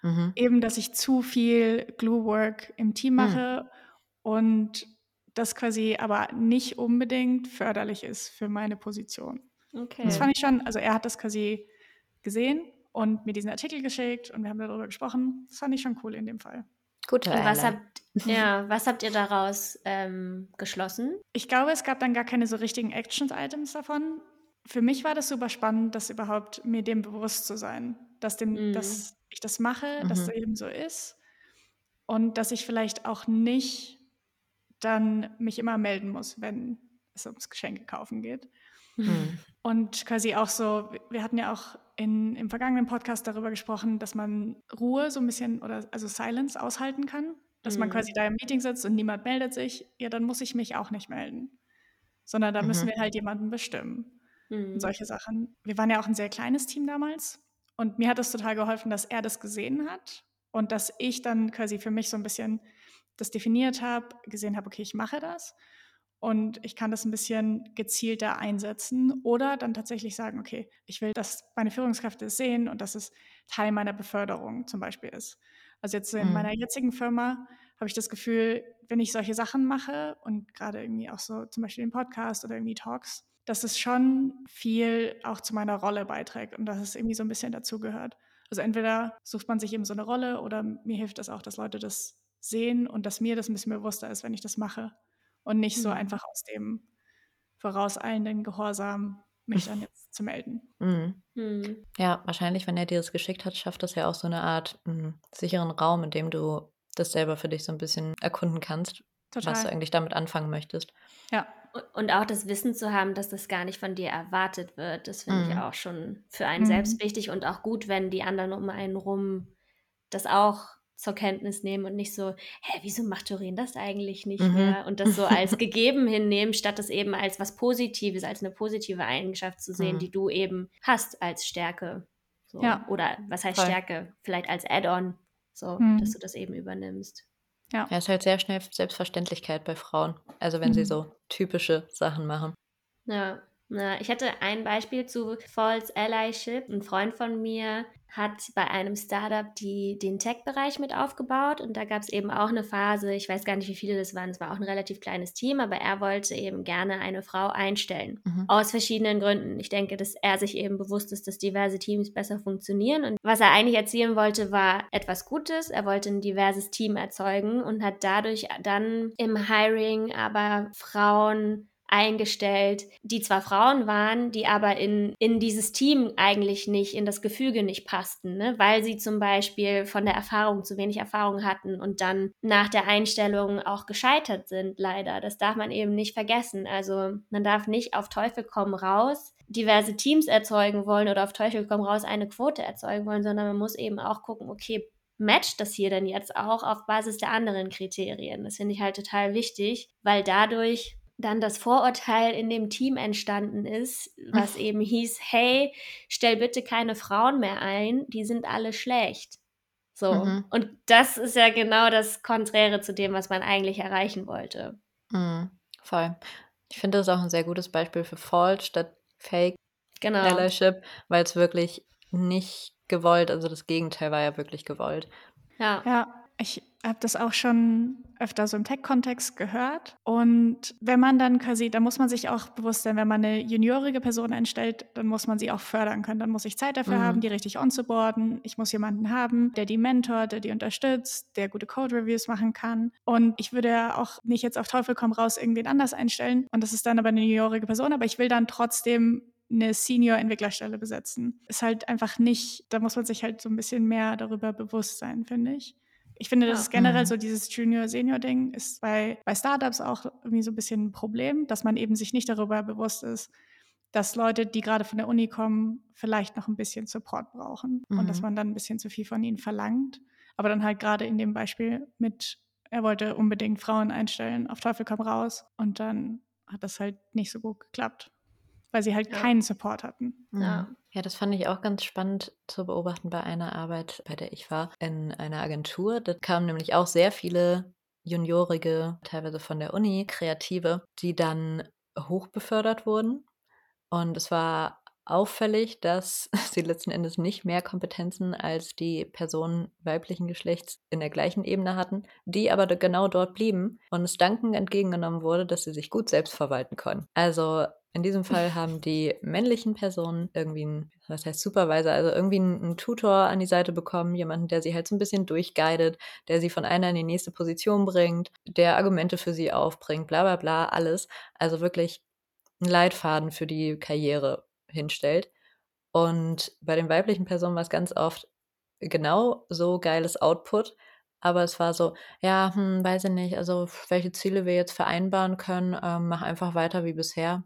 Mhm. Eben, dass ich zu viel Glue-Work im Team mhm. mache mhm. und das quasi aber nicht unbedingt förderlich ist für meine Position. Okay. Das fand ich schon, also er hat das quasi gesehen und mir diesen Artikel geschickt und wir haben darüber gesprochen. Das fand ich schon cool in dem Fall. Gute und was habt, ja, was habt ihr daraus ähm, geschlossen? Ich glaube, es gab dann gar keine so richtigen Action-Items davon. Für mich war das super spannend, das überhaupt mir dem bewusst zu sein, dass, dem, mhm. dass ich das mache, mhm. dass das eben so ist und dass ich vielleicht auch nicht dann mich immer melden muss, wenn es ums Geschenke kaufen geht. Mhm. Und quasi auch so, wir hatten ja auch in, im vergangenen Podcast darüber gesprochen, dass man Ruhe so ein bisschen oder also Silence aushalten kann, dass mhm. man quasi da im Meeting sitzt und niemand meldet sich, ja, dann muss ich mich auch nicht melden, sondern da müssen mhm. wir halt jemanden bestimmen. Und mhm. solche Sachen. Wir waren ja auch ein sehr kleines Team damals und mir hat es total geholfen, dass er das gesehen hat und dass ich dann quasi für mich so ein bisschen das definiert habe, gesehen habe, okay, ich mache das und ich kann das ein bisschen gezielter einsetzen oder dann tatsächlich sagen, okay, ich will, dass meine Führungskräfte es sehen und dass es Teil meiner Beförderung zum Beispiel ist. Also jetzt in mhm. meiner jetzigen Firma habe ich das Gefühl, wenn ich solche Sachen mache und gerade irgendwie auch so zum Beispiel den Podcast oder irgendwie Talks, dass es schon viel auch zu meiner Rolle beiträgt und dass es irgendwie so ein bisschen dazugehört. Also entweder sucht man sich eben so eine Rolle oder mir hilft das auch, dass Leute das sehen und dass mir das ein bisschen bewusster ist, wenn ich das mache und nicht so mhm. einfach aus dem vorauseilenden Gehorsam mich dann jetzt zu melden. Mhm. Mhm. Ja, wahrscheinlich, wenn er dir das geschickt hat, schafft das ja auch so eine Art mh, sicheren Raum, in dem du das selber für dich so ein bisschen erkunden kannst, Total. was du eigentlich damit anfangen möchtest. Ja. Und auch das Wissen zu haben, dass das gar nicht von dir erwartet wird, das finde mhm. ich auch schon für einen mhm. selbst wichtig und auch gut, wenn die anderen um einen rum das auch zur Kenntnis nehmen und nicht so, hä, wieso macht Doreen das eigentlich nicht mhm. mehr? Und das so als gegeben hinnehmen, statt das eben als was Positives, als eine positive Eigenschaft zu sehen, mhm. die du eben hast als Stärke. So. Ja. Oder was heißt Voll. Stärke? Vielleicht als Add-on, so, mhm. dass du das eben übernimmst. Ja. Ja, ist halt sehr schnell Selbstverständlichkeit bei Frauen. Also wenn mhm. sie so typische Sachen machen. Ja. Na, ich hatte ein Beispiel zu False Allyship. Ein Freund von mir hat bei einem Startup die, den Tech-Bereich mit aufgebaut und da gab es eben auch eine Phase, ich weiß gar nicht, wie viele das waren, es war auch ein relativ kleines Team, aber er wollte eben gerne eine Frau einstellen. Mhm. Aus verschiedenen Gründen. Ich denke, dass er sich eben bewusst ist, dass diverse Teams besser funktionieren und was er eigentlich erzielen wollte, war etwas Gutes. Er wollte ein diverses Team erzeugen und hat dadurch dann im Hiring aber Frauen eingestellt, die zwar Frauen waren, die aber in, in dieses Team eigentlich nicht, in das Gefüge nicht passten, ne? weil sie zum Beispiel von der Erfahrung zu wenig Erfahrung hatten und dann nach der Einstellung auch gescheitert sind, leider. Das darf man eben nicht vergessen. Also man darf nicht auf Teufel komm raus diverse Teams erzeugen wollen oder auf Teufel komm raus eine Quote erzeugen wollen, sondern man muss eben auch gucken, okay, matcht das hier denn jetzt auch auf Basis der anderen Kriterien? Das finde ich halt total wichtig, weil dadurch dann das Vorurteil in dem Team entstanden ist, was eben hieß, hey, stell bitte keine Frauen mehr ein, die sind alle schlecht. So. Mhm. Und das ist ja genau das Konträre zu dem, was man eigentlich erreichen wollte. Mhm. Voll. Ich finde das auch ein sehr gutes Beispiel für False statt Fake genau. Allyship, weil es wirklich nicht gewollt, also das Gegenteil war ja wirklich gewollt. Ja. Ja, ich habe das auch schon öfter so im Tech-Kontext gehört. Und wenn man dann quasi, da muss man sich auch bewusst sein, wenn man eine juniorige Person einstellt, dann muss man sie auch fördern können. Dann muss ich Zeit dafür mhm. haben, die richtig onzuboarden. Ich muss jemanden haben, der die mentort, der die unterstützt, der gute Code-Reviews machen kann. Und ich würde ja auch nicht jetzt auf Teufel komm raus irgendwen anders einstellen. Und das ist dann aber eine juniorige Person, aber ich will dann trotzdem eine Senior-Entwicklerstelle besetzen. Ist halt einfach nicht, da muss man sich halt so ein bisschen mehr darüber bewusst sein, finde ich. Ich finde, das ist generell mhm. so dieses Junior-Senior-Ding ist bei, bei Startups auch irgendwie so ein bisschen ein Problem, dass man eben sich nicht darüber bewusst ist, dass Leute, die gerade von der Uni kommen, vielleicht noch ein bisschen Support brauchen mhm. und dass mhm. man dann ein bisschen zu viel von ihnen verlangt. Aber dann halt gerade in dem Beispiel mit, er wollte unbedingt Frauen einstellen, auf Teufel komm raus und dann hat das halt nicht so gut geklappt weil sie halt ja. keinen Support hatten. Ja. Ja, das fand ich auch ganz spannend zu beobachten bei einer Arbeit, bei der ich war, in einer Agentur. Da kamen nämlich auch sehr viele Juniorige, teilweise von der Uni, Kreative, die dann hochbefördert wurden. Und es war auffällig, dass sie letzten Endes nicht mehr Kompetenzen als die Personen weiblichen Geschlechts in der gleichen Ebene hatten, die aber genau dort blieben und es dankend entgegengenommen wurde, dass sie sich gut selbst verwalten konnten. Also in diesem Fall haben die männlichen Personen irgendwie einen, was heißt Supervisor, also irgendwie einen, Tutor an die Seite bekommen, jemanden, der sie halt so ein bisschen durchguidet, der sie von einer in die nächste Position bringt, der Argumente für sie aufbringt, bla bla bla, alles. Also wirklich einen Leitfaden für die Karriere hinstellt. Und bei den weiblichen Personen war es ganz oft genau so geiles Output, aber es war so, ja, hm, weiß ich nicht, also welche Ziele wir jetzt vereinbaren können, ähm, mach einfach weiter wie bisher.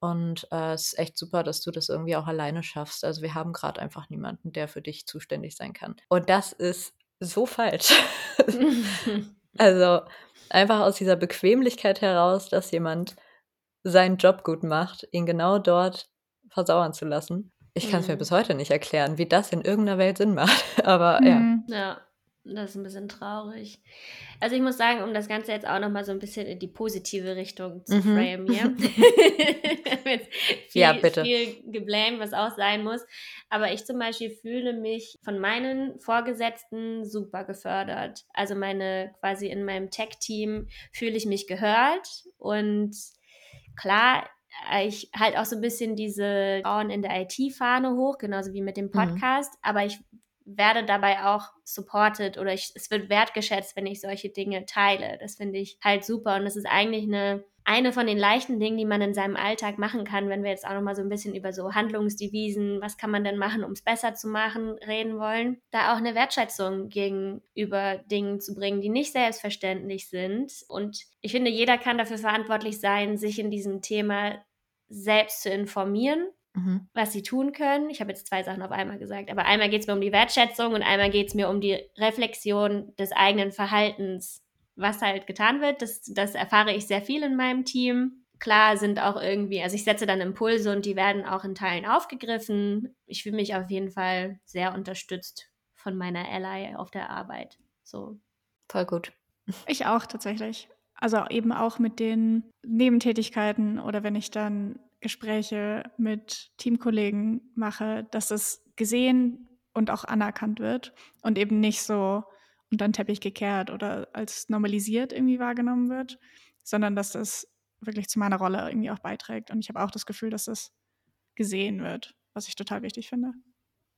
Und äh, es ist echt super, dass du das irgendwie auch alleine schaffst. Also wir haben gerade einfach niemanden, der für dich zuständig sein kann. Und das ist so falsch. also einfach aus dieser Bequemlichkeit heraus, dass jemand seinen Job gut macht, ihn genau dort versauern zu lassen. Ich kann es mhm. mir bis heute nicht erklären, wie das in irgendeiner Welt Sinn macht. Aber mhm. ja. Ja, das ist ein bisschen traurig. Also ich muss sagen, um das Ganze jetzt auch nochmal so ein bisschen in die positive Richtung zu mhm. framen, ja. viel, ja, bitte. Viel geblamed, was auch sein muss. Aber ich zum Beispiel fühle mich von meinen Vorgesetzten super gefördert. Also meine, quasi in meinem Tech-Team fühle ich mich gehört und klar, ich halt auch so ein bisschen diese Frauen in der IT-Fahne hoch, genauso wie mit dem mhm. Podcast, mhm. aber ich werde dabei auch supported oder ich, es wird wertgeschätzt, wenn ich solche Dinge teile. Das finde ich halt super und das ist eigentlich eine eine von den leichten Dingen, die man in seinem Alltag machen kann, wenn wir jetzt auch noch mal so ein bisschen über so Handlungsdevisen, was kann man denn machen, um es besser zu machen, reden wollen, da auch eine Wertschätzung gegenüber Dingen zu bringen, die nicht selbstverständlich sind. Und ich finde, jeder kann dafür verantwortlich sein, sich in diesem Thema selbst zu informieren mhm. was sie tun können. Ich habe jetzt zwei Sachen auf einmal gesagt, aber einmal geht es mir um die Wertschätzung und einmal geht es mir um die Reflexion des eigenen Verhaltens, was halt getan wird. Das, das erfahre ich sehr viel in meinem Team. Klar sind auch irgendwie, also ich setze dann Impulse und die werden auch in Teilen aufgegriffen. Ich fühle mich auf jeden Fall sehr unterstützt von meiner Ally auf der Arbeit. So. Voll gut. Ich auch tatsächlich. Also eben auch mit den Nebentätigkeiten oder wenn ich dann Gespräche mit Teamkollegen mache, dass es gesehen und auch anerkannt wird und eben nicht so unter den Teppich gekehrt oder als normalisiert irgendwie wahrgenommen wird, sondern dass das wirklich zu meiner Rolle irgendwie auch beiträgt. Und ich habe auch das Gefühl, dass das gesehen wird, was ich total wichtig finde.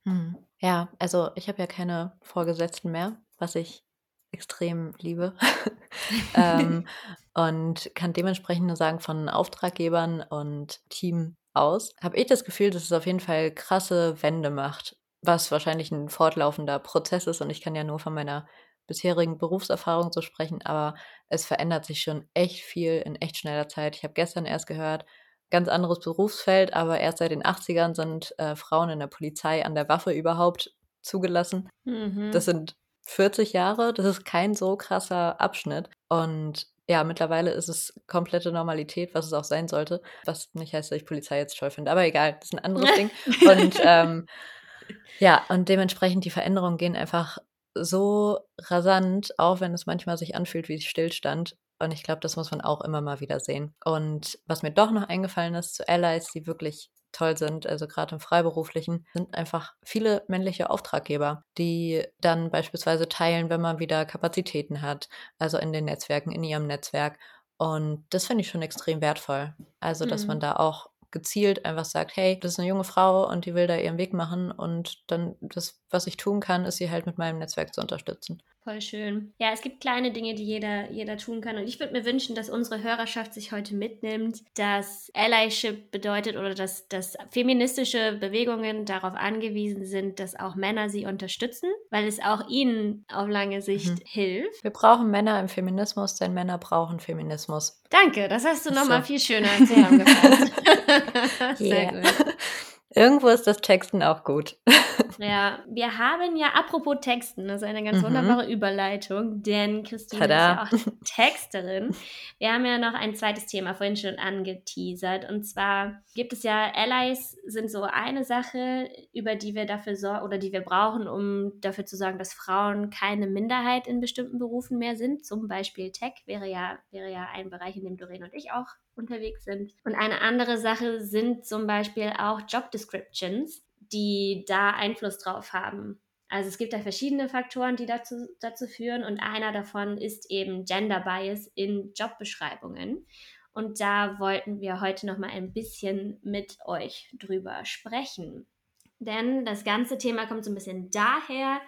Hm. Ja, also ich habe ja keine Vorgesetzten mehr, was ich extrem liebe. ähm, und kann dementsprechend nur sagen, von Auftraggebern und Team aus, habe ich das Gefühl, dass es auf jeden Fall krasse Wände macht, was wahrscheinlich ein fortlaufender Prozess ist. Und ich kann ja nur von meiner bisherigen Berufserfahrung so sprechen, aber es verändert sich schon echt viel in echt schneller Zeit. Ich habe gestern erst gehört, ganz anderes Berufsfeld, aber erst seit den 80ern sind äh, Frauen in der Polizei an der Waffe überhaupt zugelassen. Mhm. Das sind 40 Jahre, das ist kein so krasser Abschnitt. Und ja, mittlerweile ist es komplette Normalität, was es auch sein sollte. Was nicht heißt, dass ich Polizei jetzt toll finde, aber egal, das ist ein anderes Ding. Und ähm, ja, und dementsprechend die Veränderungen gehen einfach so rasant, auch wenn es manchmal sich anfühlt wie Stillstand. Und ich glaube, das muss man auch immer mal wieder sehen. Und was mir doch noch eingefallen ist zu Allies, die wirklich toll sind, also gerade im Freiberuflichen, sind einfach viele männliche Auftraggeber, die dann beispielsweise teilen, wenn man wieder Kapazitäten hat, also in den Netzwerken, in ihrem Netzwerk. Und das finde ich schon extrem wertvoll. Also, dass man mhm. da auch gezielt einfach sagt, hey, das ist eine junge Frau und die will da ihren Weg machen und dann das, was ich tun kann, ist sie halt mit meinem Netzwerk zu unterstützen. Voll schön. Ja, es gibt kleine Dinge, die jeder, jeder tun kann. Und ich würde mir wünschen, dass unsere Hörerschaft sich heute mitnimmt, dass Allyship bedeutet oder dass, dass feministische Bewegungen darauf angewiesen sind, dass auch Männer sie unterstützen, weil es auch ihnen auf lange Sicht mhm. hilft. Wir brauchen Männer im Feminismus, denn Männer brauchen Feminismus. Danke, das hast du nochmal so. viel schöner zusammengefasst. Sehr yeah. gut. Irgendwo ist das Texten auch gut. Ja, wir haben ja, apropos Texten, das ist eine ganz mhm. wunderbare Überleitung, denn Christine Tada. ist ja auch Texterin. Wir haben ja noch ein zweites Thema vorhin schon angeteasert und zwar gibt es ja, Allies sind so eine Sache, über die wir dafür sorgen oder die wir brauchen, um dafür zu sorgen, dass Frauen keine Minderheit in bestimmten Berufen mehr sind. Zum Beispiel Tech wäre ja, wäre ja ein Bereich, in dem Doreen und ich auch unterwegs sind. Und eine andere Sache sind zum Beispiel auch Job Descriptions die da Einfluss drauf haben. Also es gibt da verschiedene Faktoren, die dazu, dazu führen und einer davon ist eben Gender Bias in Jobbeschreibungen. Und da wollten wir heute noch mal ein bisschen mit euch drüber sprechen. Denn das ganze Thema kommt so ein bisschen daher,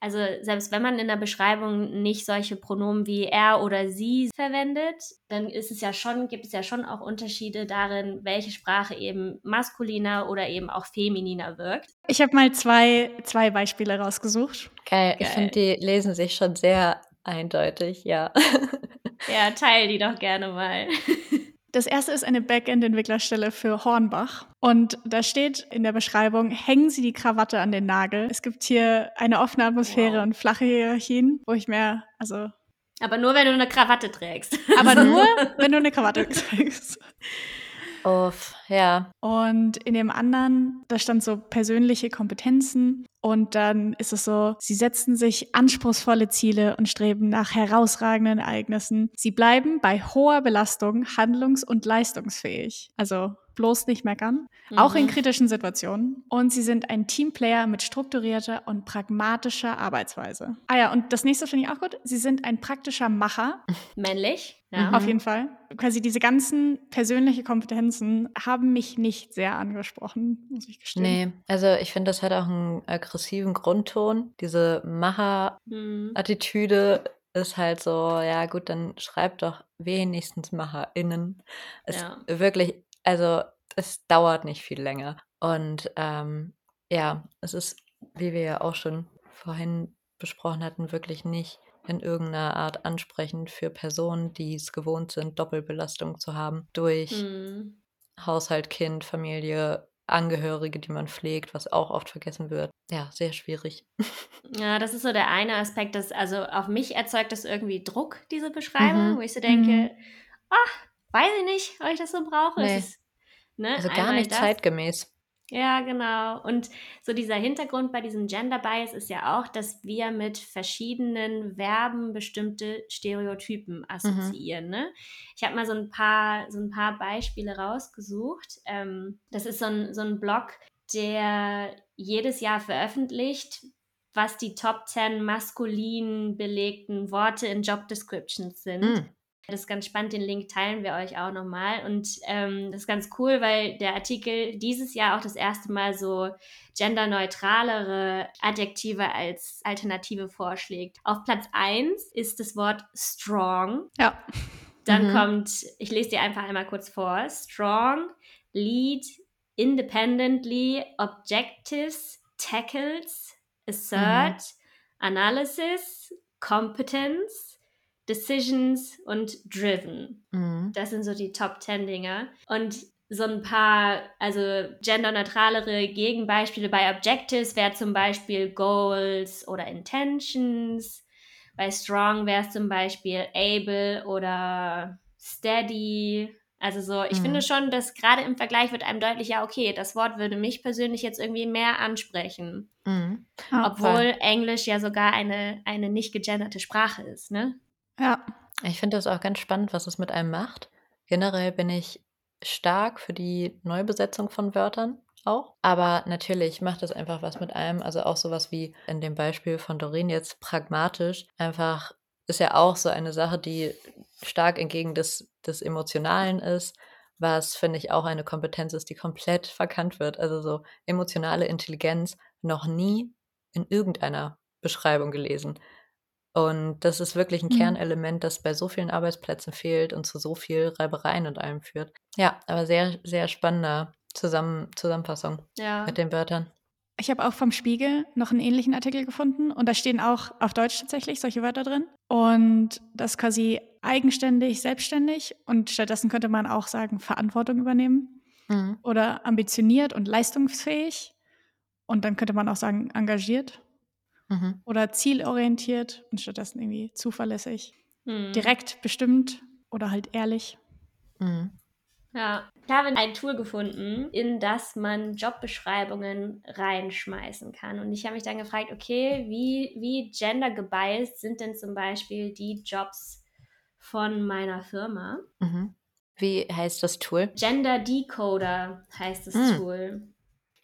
also selbst wenn man in der Beschreibung nicht solche Pronomen wie er oder sie verwendet, dann ist es ja schon, gibt es ja schon auch Unterschiede darin, welche Sprache eben maskuliner oder eben auch femininer wirkt. Ich habe mal zwei, zwei Beispiele rausgesucht. Geil. Geil. Ich finde, die lesen sich schon sehr eindeutig, ja. ja, teil die doch gerne mal. Das erste ist eine Backend-Entwicklerstelle für Hornbach. Und da steht in der Beschreibung, hängen Sie die Krawatte an den Nagel. Es gibt hier eine offene Atmosphäre wow. und flache Hierarchien, wo ich mehr, also. Aber nur, wenn du eine Krawatte trägst. Aber nur, wenn du eine Krawatte trägst. Uff, ja. Und in dem anderen, da stand so persönliche Kompetenzen. Und dann ist es so, sie setzen sich anspruchsvolle Ziele und streben nach herausragenden Ereignissen. Sie bleiben bei hoher Belastung handlungs- und leistungsfähig. Also bloß nicht meckern, mhm. auch in mhm. kritischen Situationen. Und sie sind ein Teamplayer mit strukturierter und pragmatischer Arbeitsweise. Ah ja, und das nächste finde ich auch gut. Sie sind ein praktischer Macher. Männlich. Ja. Auf jeden Fall. Quasi diese ganzen persönlichen Kompetenzen haben mich nicht sehr angesprochen, muss ich gestehen. Nee, also ich finde, das hat auch einen aggressiven Grundton. Diese Macher-Attitüde mhm. ist halt so, ja gut, dann schreibt doch wenigstens MacherInnen. Es ja. wirklich also es dauert nicht viel länger. Und ähm, ja, es ist, wie wir ja auch schon vorhin besprochen hatten, wirklich nicht in irgendeiner Art ansprechend für Personen, die es gewohnt sind, Doppelbelastung zu haben durch mhm. Haushalt, Kind, Familie, Angehörige, die man pflegt, was auch oft vergessen wird. Ja, sehr schwierig. Ja, das ist so der eine Aspekt, dass also auf mich erzeugt das irgendwie Druck, diese Beschreibung, mhm. wo ich so denke, mhm. ach, weiß ich nicht, ob ich das so brauche. Nee. Ist, ne, also gar nicht das. zeitgemäß. Ja, genau. Und so dieser Hintergrund bei diesem Gender Bias ist ja auch, dass wir mit verschiedenen Verben bestimmte Stereotypen assoziieren. Mhm. Ne? Ich habe mal so ein paar, so ein paar Beispiele rausgesucht. Ähm, das ist so ein, so ein Blog, der jedes Jahr veröffentlicht, was die Top 10 maskulin belegten Worte in Job Descriptions sind. Mhm. Das ist ganz spannend, den Link teilen wir euch auch nochmal. Und ähm, das ist ganz cool, weil der Artikel dieses Jahr auch das erste Mal so genderneutralere Adjektive als Alternative vorschlägt. Auf Platz 1 ist das Wort strong. Ja. Dann mhm. kommt, ich lese dir einfach einmal kurz vor: strong, lead, independently, objectives, tackles, assert, mhm. analysis, competence, Decisions und Driven. Mhm. Das sind so die Top 10 Dinger. Und so ein paar, also genderneutralere Gegenbeispiele bei Objectives wäre zum Beispiel Goals oder Intentions. Bei Strong wäre es zum Beispiel Able oder Steady. Also so, ich mhm. finde schon, dass gerade im Vergleich wird einem deutlich, ja, okay, das Wort würde mich persönlich jetzt irgendwie mehr ansprechen. Mhm. Obwohl Englisch ja sogar eine, eine nicht gegenderte Sprache ist, ne? Ja. Ich finde das auch ganz spannend, was es mit einem macht. Generell bin ich stark für die Neubesetzung von Wörtern auch. Aber natürlich macht es einfach was mit einem. Also auch sowas wie in dem Beispiel von Doreen jetzt pragmatisch. Einfach ist ja auch so eine Sache, die stark entgegen des, des Emotionalen ist, was finde ich auch eine Kompetenz ist, die komplett verkannt wird. Also so emotionale Intelligenz noch nie in irgendeiner Beschreibung gelesen. Und das ist wirklich ein mhm. Kernelement, das bei so vielen Arbeitsplätzen fehlt und zu so viel Reibereien und allem führt. Ja, aber sehr, sehr spannender Zusammen Zusammenfassung ja. mit den Wörtern. Ich habe auch vom Spiegel noch einen ähnlichen Artikel gefunden und da stehen auch auf Deutsch tatsächlich solche Wörter drin. Und das quasi eigenständig, selbstständig und stattdessen könnte man auch sagen, Verantwortung übernehmen mhm. oder ambitioniert und leistungsfähig. Und dann könnte man auch sagen, engagiert mhm. oder zielorientiert und stattdessen irgendwie zuverlässig, mhm. direkt bestimmt oder halt ehrlich. Mhm. Ja, ich habe ein Tool gefunden, in das man Jobbeschreibungen reinschmeißen kann. Und ich habe mich dann gefragt, okay, wie, wie gendergebiased sind denn zum Beispiel die Jobs von meiner Firma? Mhm. Wie heißt das Tool? Gender Decoder heißt das mhm. Tool.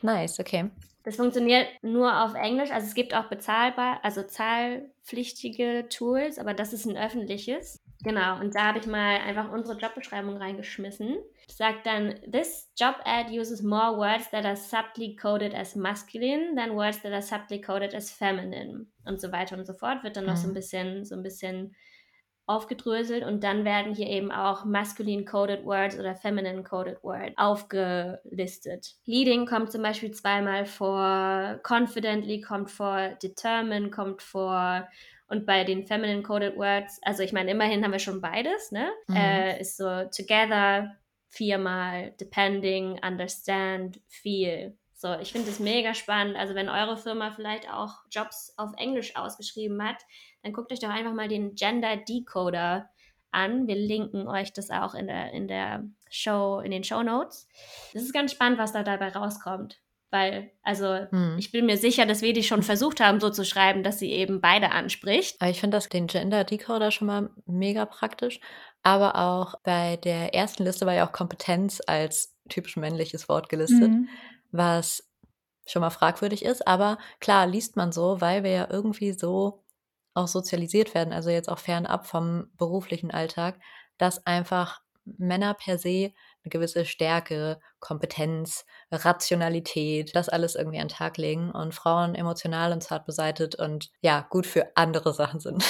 Nice, okay. Das funktioniert nur auf Englisch. Also es gibt auch bezahlbar, also zahlpflichtige Tools, aber das ist ein öffentliches. Genau, und da habe ich mal einfach unsere Jobbeschreibung reingeschmissen. Sagt dann, this job ad uses more words that are subtly coded as masculine than words that are subtly coded as feminine. Und so weiter und so fort. Wird dann noch so ein mhm. bisschen, so ein bisschen aufgedröselt und dann werden hier eben auch masculine coded words oder feminine coded words aufgelistet. Leading kommt zum Beispiel zweimal vor, confidently kommt vor, determine kommt vor und bei den feminine coded words, also ich meine, immerhin haben wir schon beides, ne? Mhm. Äh, ist so together viermal, depending, understand, feel. So, ich finde es mega spannend. Also, wenn eure Firma vielleicht auch Jobs auf Englisch ausgeschrieben hat, dann guckt euch doch einfach mal den Gender Decoder an. Wir linken euch das auch in der, in der Show, in den Show Notes. Das ist ganz spannend, was da dabei rauskommt. Weil, also, hm. ich bin mir sicher, dass wir die schon versucht haben, so zu schreiben, dass sie eben beide anspricht. Aber ich finde das den Gender Decoder schon mal mega praktisch. Aber auch bei der ersten Liste war ja auch Kompetenz als typisch männliches Wort gelistet. Mhm was schon mal fragwürdig ist. Aber klar, liest man so, weil wir ja irgendwie so auch sozialisiert werden, also jetzt auch fernab vom beruflichen Alltag, dass einfach Männer per se eine gewisse Stärke, Kompetenz, Rationalität, das alles irgendwie an den Tag legen und Frauen emotional und zart beseitet und ja, gut für andere Sachen sind.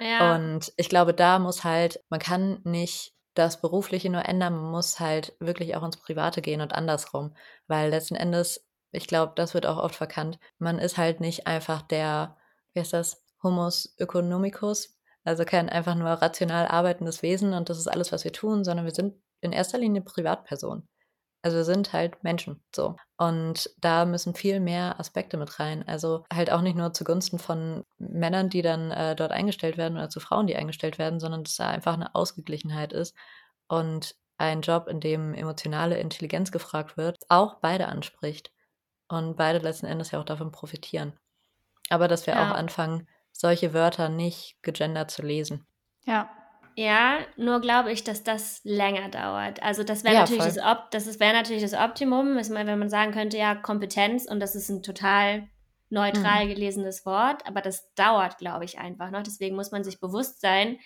Ja. Und ich glaube, da muss halt, man kann nicht das Berufliche nur ändern, man muss halt wirklich auch ins Private gehen und andersrum. Weil letzten Endes, ich glaube, das wird auch oft verkannt, man ist halt nicht einfach der, wie heißt das, Homus economicus, also kein einfach nur rational arbeitendes Wesen und das ist alles, was wir tun, sondern wir sind in erster Linie Privatpersonen. Also wir sind halt Menschen so. Und da müssen viel mehr Aspekte mit rein. Also halt auch nicht nur zugunsten von Männern, die dann äh, dort eingestellt werden oder zu Frauen, die eingestellt werden, sondern dass da einfach eine Ausgeglichenheit ist und ein Job, in dem emotionale Intelligenz gefragt wird, auch beide anspricht. Und beide letzten Endes ja auch davon profitieren. Aber dass wir ja. auch anfangen, solche Wörter nicht gegendert zu lesen. Ja, ja, nur glaube ich, dass das länger dauert. Also das wäre ja, natürlich, das, Op das wäre natürlich das Optimum, wenn man sagen könnte, ja, Kompetenz und das ist ein total neutral mhm. gelesenes Wort, aber das dauert, glaube ich, einfach noch. Deswegen muss man sich bewusst sein,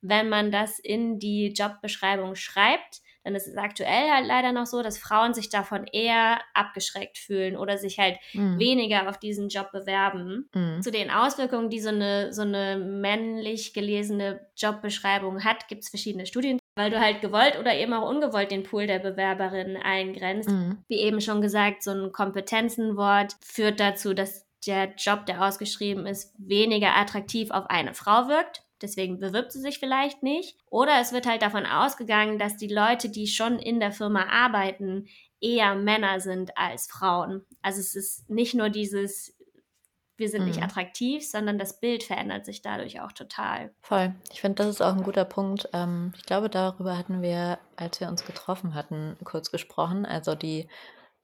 wenn man das in die Jobbeschreibung schreibt, ist es aktuell halt leider noch so, dass Frauen sich davon eher abgeschreckt fühlen oder sich halt mhm. weniger auf diesen Job bewerben. Mhm. Zu den Auswirkungen, die so eine, so eine männlich gelesene Jobbeschreibung hat, gibt es verschiedene Studien, weil du halt gewollt oder eben auch ungewollt den Pool der Bewerberinnen eingrenzt. Mhm. Wie eben schon gesagt, so ein Kompetenzenwort führt dazu, dass der Job, der ausgeschrieben ist, weniger attraktiv auf eine Frau wirkt deswegen bewirbt sie sich vielleicht nicht. Oder es wird halt davon ausgegangen, dass die Leute, die schon in der Firma arbeiten, eher Männer sind als Frauen. Also es ist nicht nur dieses, wir sind mhm. nicht attraktiv, sondern das Bild verändert sich dadurch auch total. Voll. Ich finde, das ist auch ein guter Punkt. Ähm, ich glaube, darüber hatten wir, als wir uns getroffen hatten, kurz gesprochen. Also die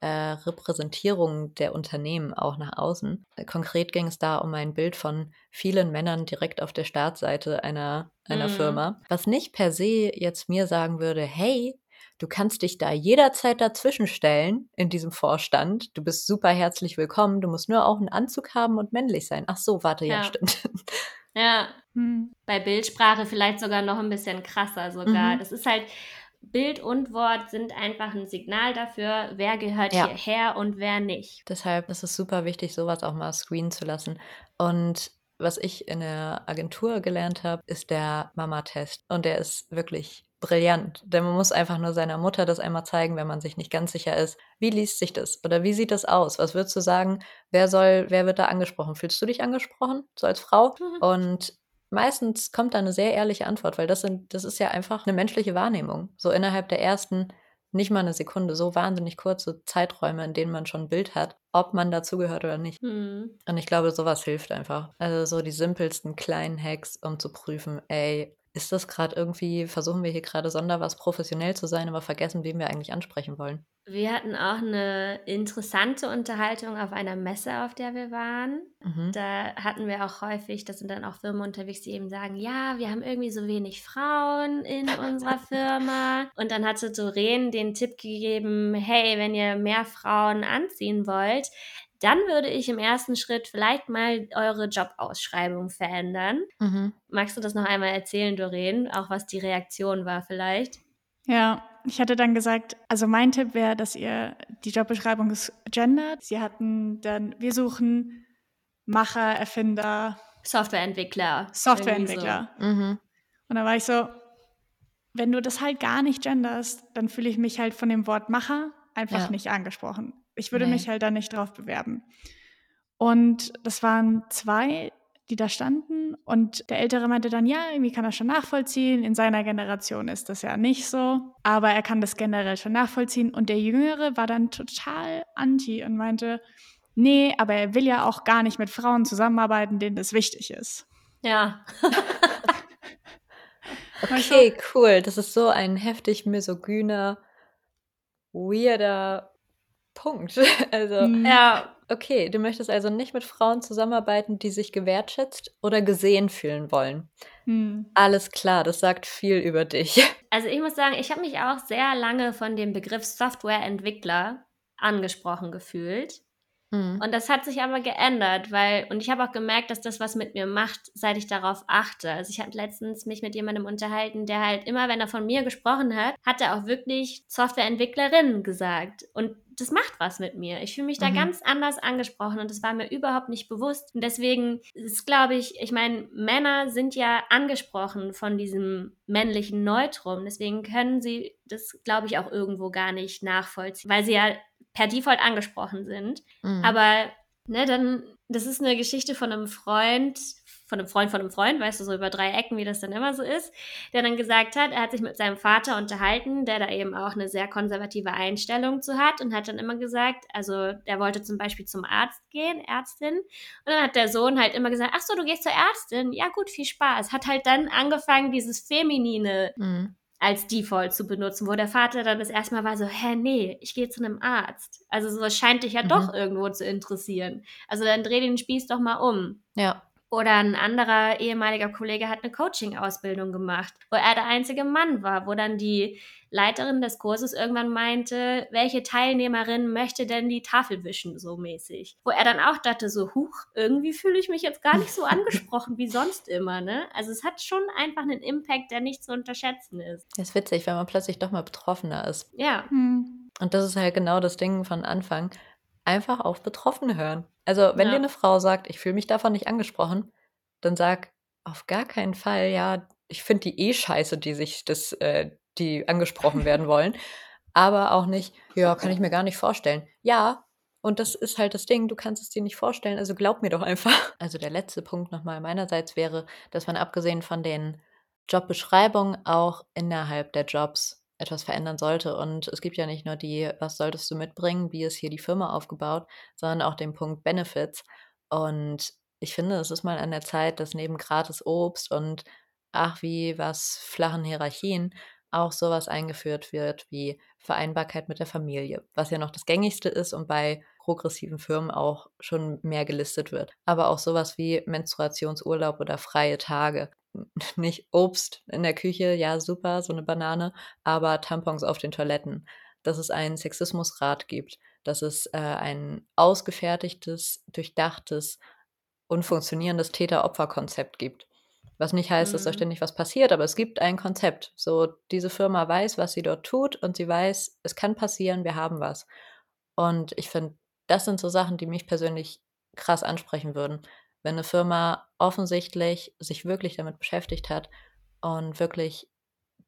äh, Repräsentierung der Unternehmen auch nach außen. Konkret ging es da um ein Bild von vielen Männern direkt auf der Startseite einer, einer mhm. Firma, was nicht per se jetzt mir sagen würde, hey, du kannst dich da jederzeit dazwischen stellen in diesem Vorstand. Du bist super herzlich willkommen. Du musst nur auch einen Anzug haben und männlich sein. Ach so, warte, ja, ja stimmt. Ja, hm. bei Bildsprache vielleicht sogar noch ein bisschen krasser sogar. Mhm. Das ist halt, Bild und Wort sind einfach ein Signal dafür, wer gehört ja. hierher und wer nicht. Deshalb ist es super wichtig, sowas auch mal screenen zu lassen. Und was ich in der Agentur gelernt habe, ist der Mama-Test. Und der ist wirklich brillant. Denn man muss einfach nur seiner Mutter das einmal zeigen, wenn man sich nicht ganz sicher ist. Wie liest sich das? Oder wie sieht das aus? Was würdest du sagen? Wer soll, wer wird da angesprochen? Fühlst du dich angesprochen, so als Frau? Mhm. Und meistens kommt da eine sehr ehrliche Antwort, weil das sind, das ist ja einfach eine menschliche Wahrnehmung. So innerhalb der ersten nicht mal eine Sekunde, so wahnsinnig kurze Zeiträume, in denen man schon ein Bild hat, ob man dazugehört oder nicht. Mhm. Und ich glaube, sowas hilft einfach. Also so die simpelsten kleinen Hacks, um zu prüfen, ey, ist das gerade irgendwie, versuchen wir hier gerade sonder was professionell zu sein, aber vergessen, wen wir eigentlich ansprechen wollen? Wir hatten auch eine interessante Unterhaltung auf einer Messe, auf der wir waren. Mhm. Da hatten wir auch häufig, das sind dann auch Firmen unterwegs, die eben sagen, ja, wir haben irgendwie so wenig Frauen in unserer Firma. Und dann hatte Doreen den Tipp gegeben, hey, wenn ihr mehr Frauen anziehen wollt, dann würde ich im ersten Schritt vielleicht mal eure Jobausschreibung verändern. Mhm. Magst du das noch einmal erzählen, Doreen? Auch was die Reaktion war vielleicht? Ja, ich hatte dann gesagt, also mein Tipp wäre, dass ihr die Jobbeschreibung gendert. Sie hatten dann, wir suchen Macher, Erfinder, Softwareentwickler. Softwareentwickler. So. Mhm. Und da war ich so, wenn du das halt gar nicht genderst, dann fühle ich mich halt von dem Wort Macher einfach ja. nicht angesprochen. Ich würde nee. mich halt da nicht drauf bewerben. Und das waren zwei, die da standen. Und der Ältere meinte dann, ja, irgendwie kann er schon nachvollziehen. In seiner Generation ist das ja nicht so. Aber er kann das generell schon nachvollziehen. Und der Jüngere war dann total anti und meinte, nee, aber er will ja auch gar nicht mit Frauen zusammenarbeiten, denen das wichtig ist. Ja. okay, cool. Das ist so ein heftig misogyner, weirder Punkt. Also, mhm. ja, okay, du möchtest also nicht mit Frauen zusammenarbeiten, die sich gewertschätzt oder gesehen fühlen wollen. Mhm. Alles klar, das sagt viel über dich. Also ich muss sagen, ich habe mich auch sehr lange von dem Begriff Softwareentwickler angesprochen gefühlt. Mhm. Und das hat sich aber geändert, weil, und ich habe auch gemerkt, dass das was mit mir macht, seit ich darauf achte. Also ich habe letztens mich mit jemandem unterhalten, der halt immer, wenn er von mir gesprochen hat, hat er auch wirklich Softwareentwicklerin gesagt. Und das macht was mit mir. Ich fühle mich da mhm. ganz anders angesprochen und das war mir überhaupt nicht bewusst. Und deswegen ist, glaube ich, ich meine, Männer sind ja angesprochen von diesem männlichen Neutrum. Deswegen können sie das, glaube ich, auch irgendwo gar nicht nachvollziehen, weil sie ja per Default angesprochen sind. Mhm. Aber ne, dann, das ist eine Geschichte von einem Freund, von einem Freund von einem Freund, weißt du, so über drei Ecken, wie das dann immer so ist, der dann gesagt hat, er hat sich mit seinem Vater unterhalten, der da eben auch eine sehr konservative Einstellung zu hat und hat dann immer gesagt, also der wollte zum Beispiel zum Arzt gehen, Ärztin, und dann hat der Sohn halt immer gesagt, ach so, du gehst zur Ärztin, ja gut, viel Spaß. Hat halt dann angefangen, dieses Feminine mhm als Default zu benutzen, wo der Vater dann das erste Mal war so, hä, nee, ich gehe zu einem Arzt. Also so scheint dich ja mhm. doch irgendwo zu interessieren. Also dann dreh den Spieß doch mal um. Ja. Oder ein anderer ehemaliger Kollege hat eine Coaching-Ausbildung gemacht, wo er der einzige Mann war, wo dann die Leiterin des Kurses irgendwann meinte, welche Teilnehmerin möchte denn die Tafel wischen, so mäßig. Wo er dann auch dachte, so, huch, irgendwie fühle ich mich jetzt gar nicht so angesprochen wie sonst immer, ne? Also es hat schon einfach einen Impact, der nicht zu unterschätzen ist. Das ist witzig, wenn man plötzlich doch mal betroffener ist. Ja. Hm. Und das ist halt genau das Ding von Anfang einfach auf Betroffene hören. Also, wenn ja. dir eine Frau sagt, ich fühle mich davon nicht angesprochen, dann sag auf gar keinen Fall, ja, ich finde die eh scheiße, die sich das, äh, die angesprochen werden wollen. Aber auch nicht, ja, kann ich mir gar nicht vorstellen. Ja, und das ist halt das Ding, du kannst es dir nicht vorstellen, also glaub mir doch einfach. Also der letzte Punkt nochmal meinerseits wäre, dass man abgesehen von den Jobbeschreibungen auch innerhalb der Jobs etwas verändern sollte. Und es gibt ja nicht nur die, was solltest du mitbringen, wie ist hier die Firma aufgebaut, sondern auch den Punkt Benefits. Und ich finde, es ist mal an der Zeit, dass neben gratis Obst und ach wie was flachen Hierarchien auch sowas eingeführt wird wie Vereinbarkeit mit der Familie, was ja noch das gängigste ist und bei progressiven Firmen auch schon mehr gelistet wird. Aber auch sowas wie Menstruationsurlaub oder freie Tage. Nicht Obst in der Küche, ja super, so eine Banane, aber Tampons auf den Toiletten. Dass es einen Sexismusrat gibt, dass es äh, ein ausgefertigtes, durchdachtes und funktionierendes Täter-Opfer-Konzept gibt. Was nicht heißt, mhm. dass da ständig was passiert, aber es gibt ein Konzept. So, diese Firma weiß, was sie dort tut und sie weiß, es kann passieren, wir haben was. Und ich finde, das sind so Sachen, die mich persönlich krass ansprechen würden. Wenn eine Firma offensichtlich sich wirklich damit beschäftigt hat und wirklich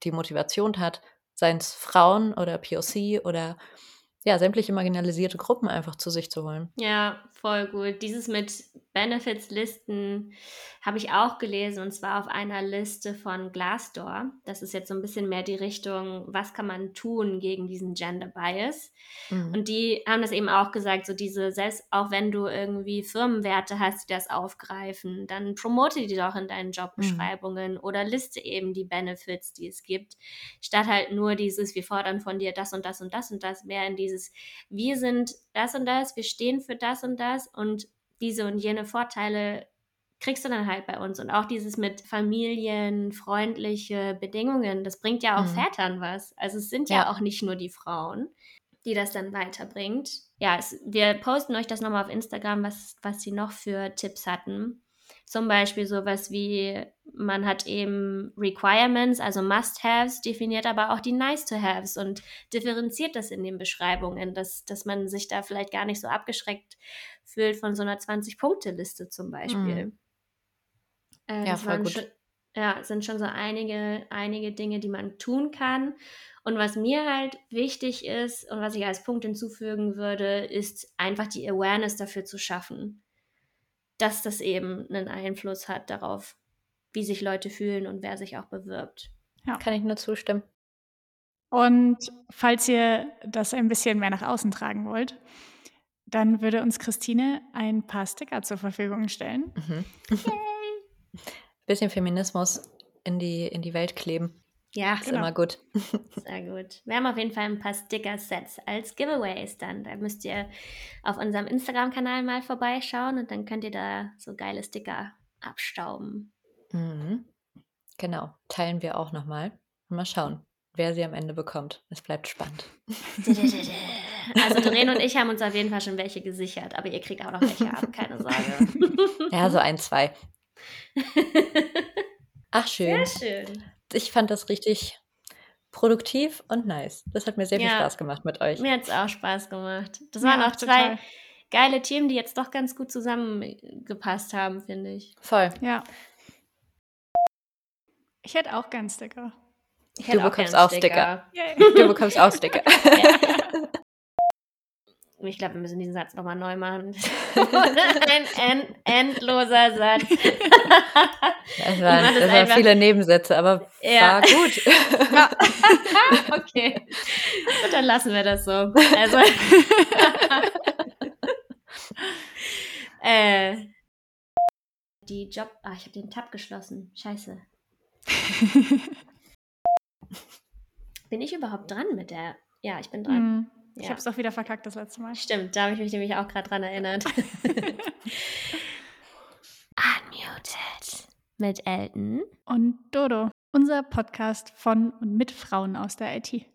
die Motivation hat, seien es Frauen oder POC oder ja, sämtliche marginalisierte Gruppen einfach zu sich zu holen. Ja, voll gut. Dieses mit Benefits-Listen habe ich auch gelesen und zwar auf einer Liste von Glassdoor. Das ist jetzt so ein bisschen mehr die Richtung, was kann man tun gegen diesen Gender Bias. Mhm. Und die haben das eben auch gesagt, so diese, selbst auch wenn du irgendwie Firmenwerte hast, die das aufgreifen, dann promote die doch in deinen Jobbeschreibungen mhm. oder liste eben die Benefits, die es gibt, statt halt nur dieses, wir fordern von dir das und das und das und das, mehr in dieses, wir sind das und das, wir stehen für das und das und diese und jene Vorteile kriegst du dann halt bei uns. Und auch dieses mit familienfreundliche Bedingungen, das bringt ja auch mhm. Vätern was. Also es sind ja. ja. auch nicht nur die Frauen, die das dann weiterbringt. Ja, es, wir posten euch das nochmal auf Instagram, was, was sie noch für Tipps hatten. Zum Beispiel sowas wie, man hat eben Requirements, also Must-Haves, definiert aber auch die Nice-to-Haves und differenziert das in den Beschreibungen, dass, dass man sich da vielleicht gar nicht so abgeschreckt fühlt von so einer 20-Punkte-Liste zum Beispiel. Mhm. Äh, ja, voll gut. Schon, ja, sind schon so einige, einige Dinge, die man tun kann. Und was mir halt wichtig ist und was ich als Punkt hinzufügen würde, ist einfach die Awareness dafür zu schaffen dass das eben einen Einfluss hat darauf, wie sich Leute fühlen und wer sich auch bewirbt. Ja. Kann ich nur zustimmen. Und falls ihr das ein bisschen mehr nach außen tragen wollt, dann würde uns Christine ein paar Sticker zur Verfügung stellen. Mhm. Yay! Bisschen Feminismus in die, in die Welt kleben. Ja, ist genau. immer gut. Sehr gut. Wir haben auf jeden Fall ein paar Sticker-Sets als Giveaways dann. Da müsst ihr auf unserem Instagram-Kanal mal vorbeischauen und dann könnt ihr da so geile Sticker abstauben. Mhm. Genau, teilen wir auch nochmal. Mal schauen, wer sie am Ende bekommt. Es bleibt spannend. Also Doreen und ich haben uns auf jeden Fall schon welche gesichert, aber ihr kriegt auch noch welche ab, keine Sorge. Ja, so ein, zwei. Ach, schön. Sehr schön ich fand das richtig produktiv und nice. Das hat mir sehr viel Spaß gemacht mit euch. Mir hat es auch Spaß gemacht. Das ja, waren auch total. drei geile Themen, die jetzt doch ganz gut zusammengepasst haben, finde ich. Voll. Ja. Ich hätte auch gern Sticker. du bekommst auch Sticker. Sticker. Du bekommst auch Sticker. Ja. Ich glaube, wir müssen diesen Satz nochmal neu machen. Ein end endloser Satz. Das waren, das waren viele Nebensätze, aber ja. war gut. okay. Gut, dann lassen wir das so. Also. äh, die Job. Ah, ich habe den Tab geschlossen. Scheiße. bin ich überhaupt dran mit der? Ja, ich bin dran. Mm. Ich ja. habe es auch wieder verkackt das letzte Mal. Stimmt, da habe ich mich nämlich auch gerade dran erinnert. Unmuted mit Elton und Dodo, unser Podcast von und mit Frauen aus der IT.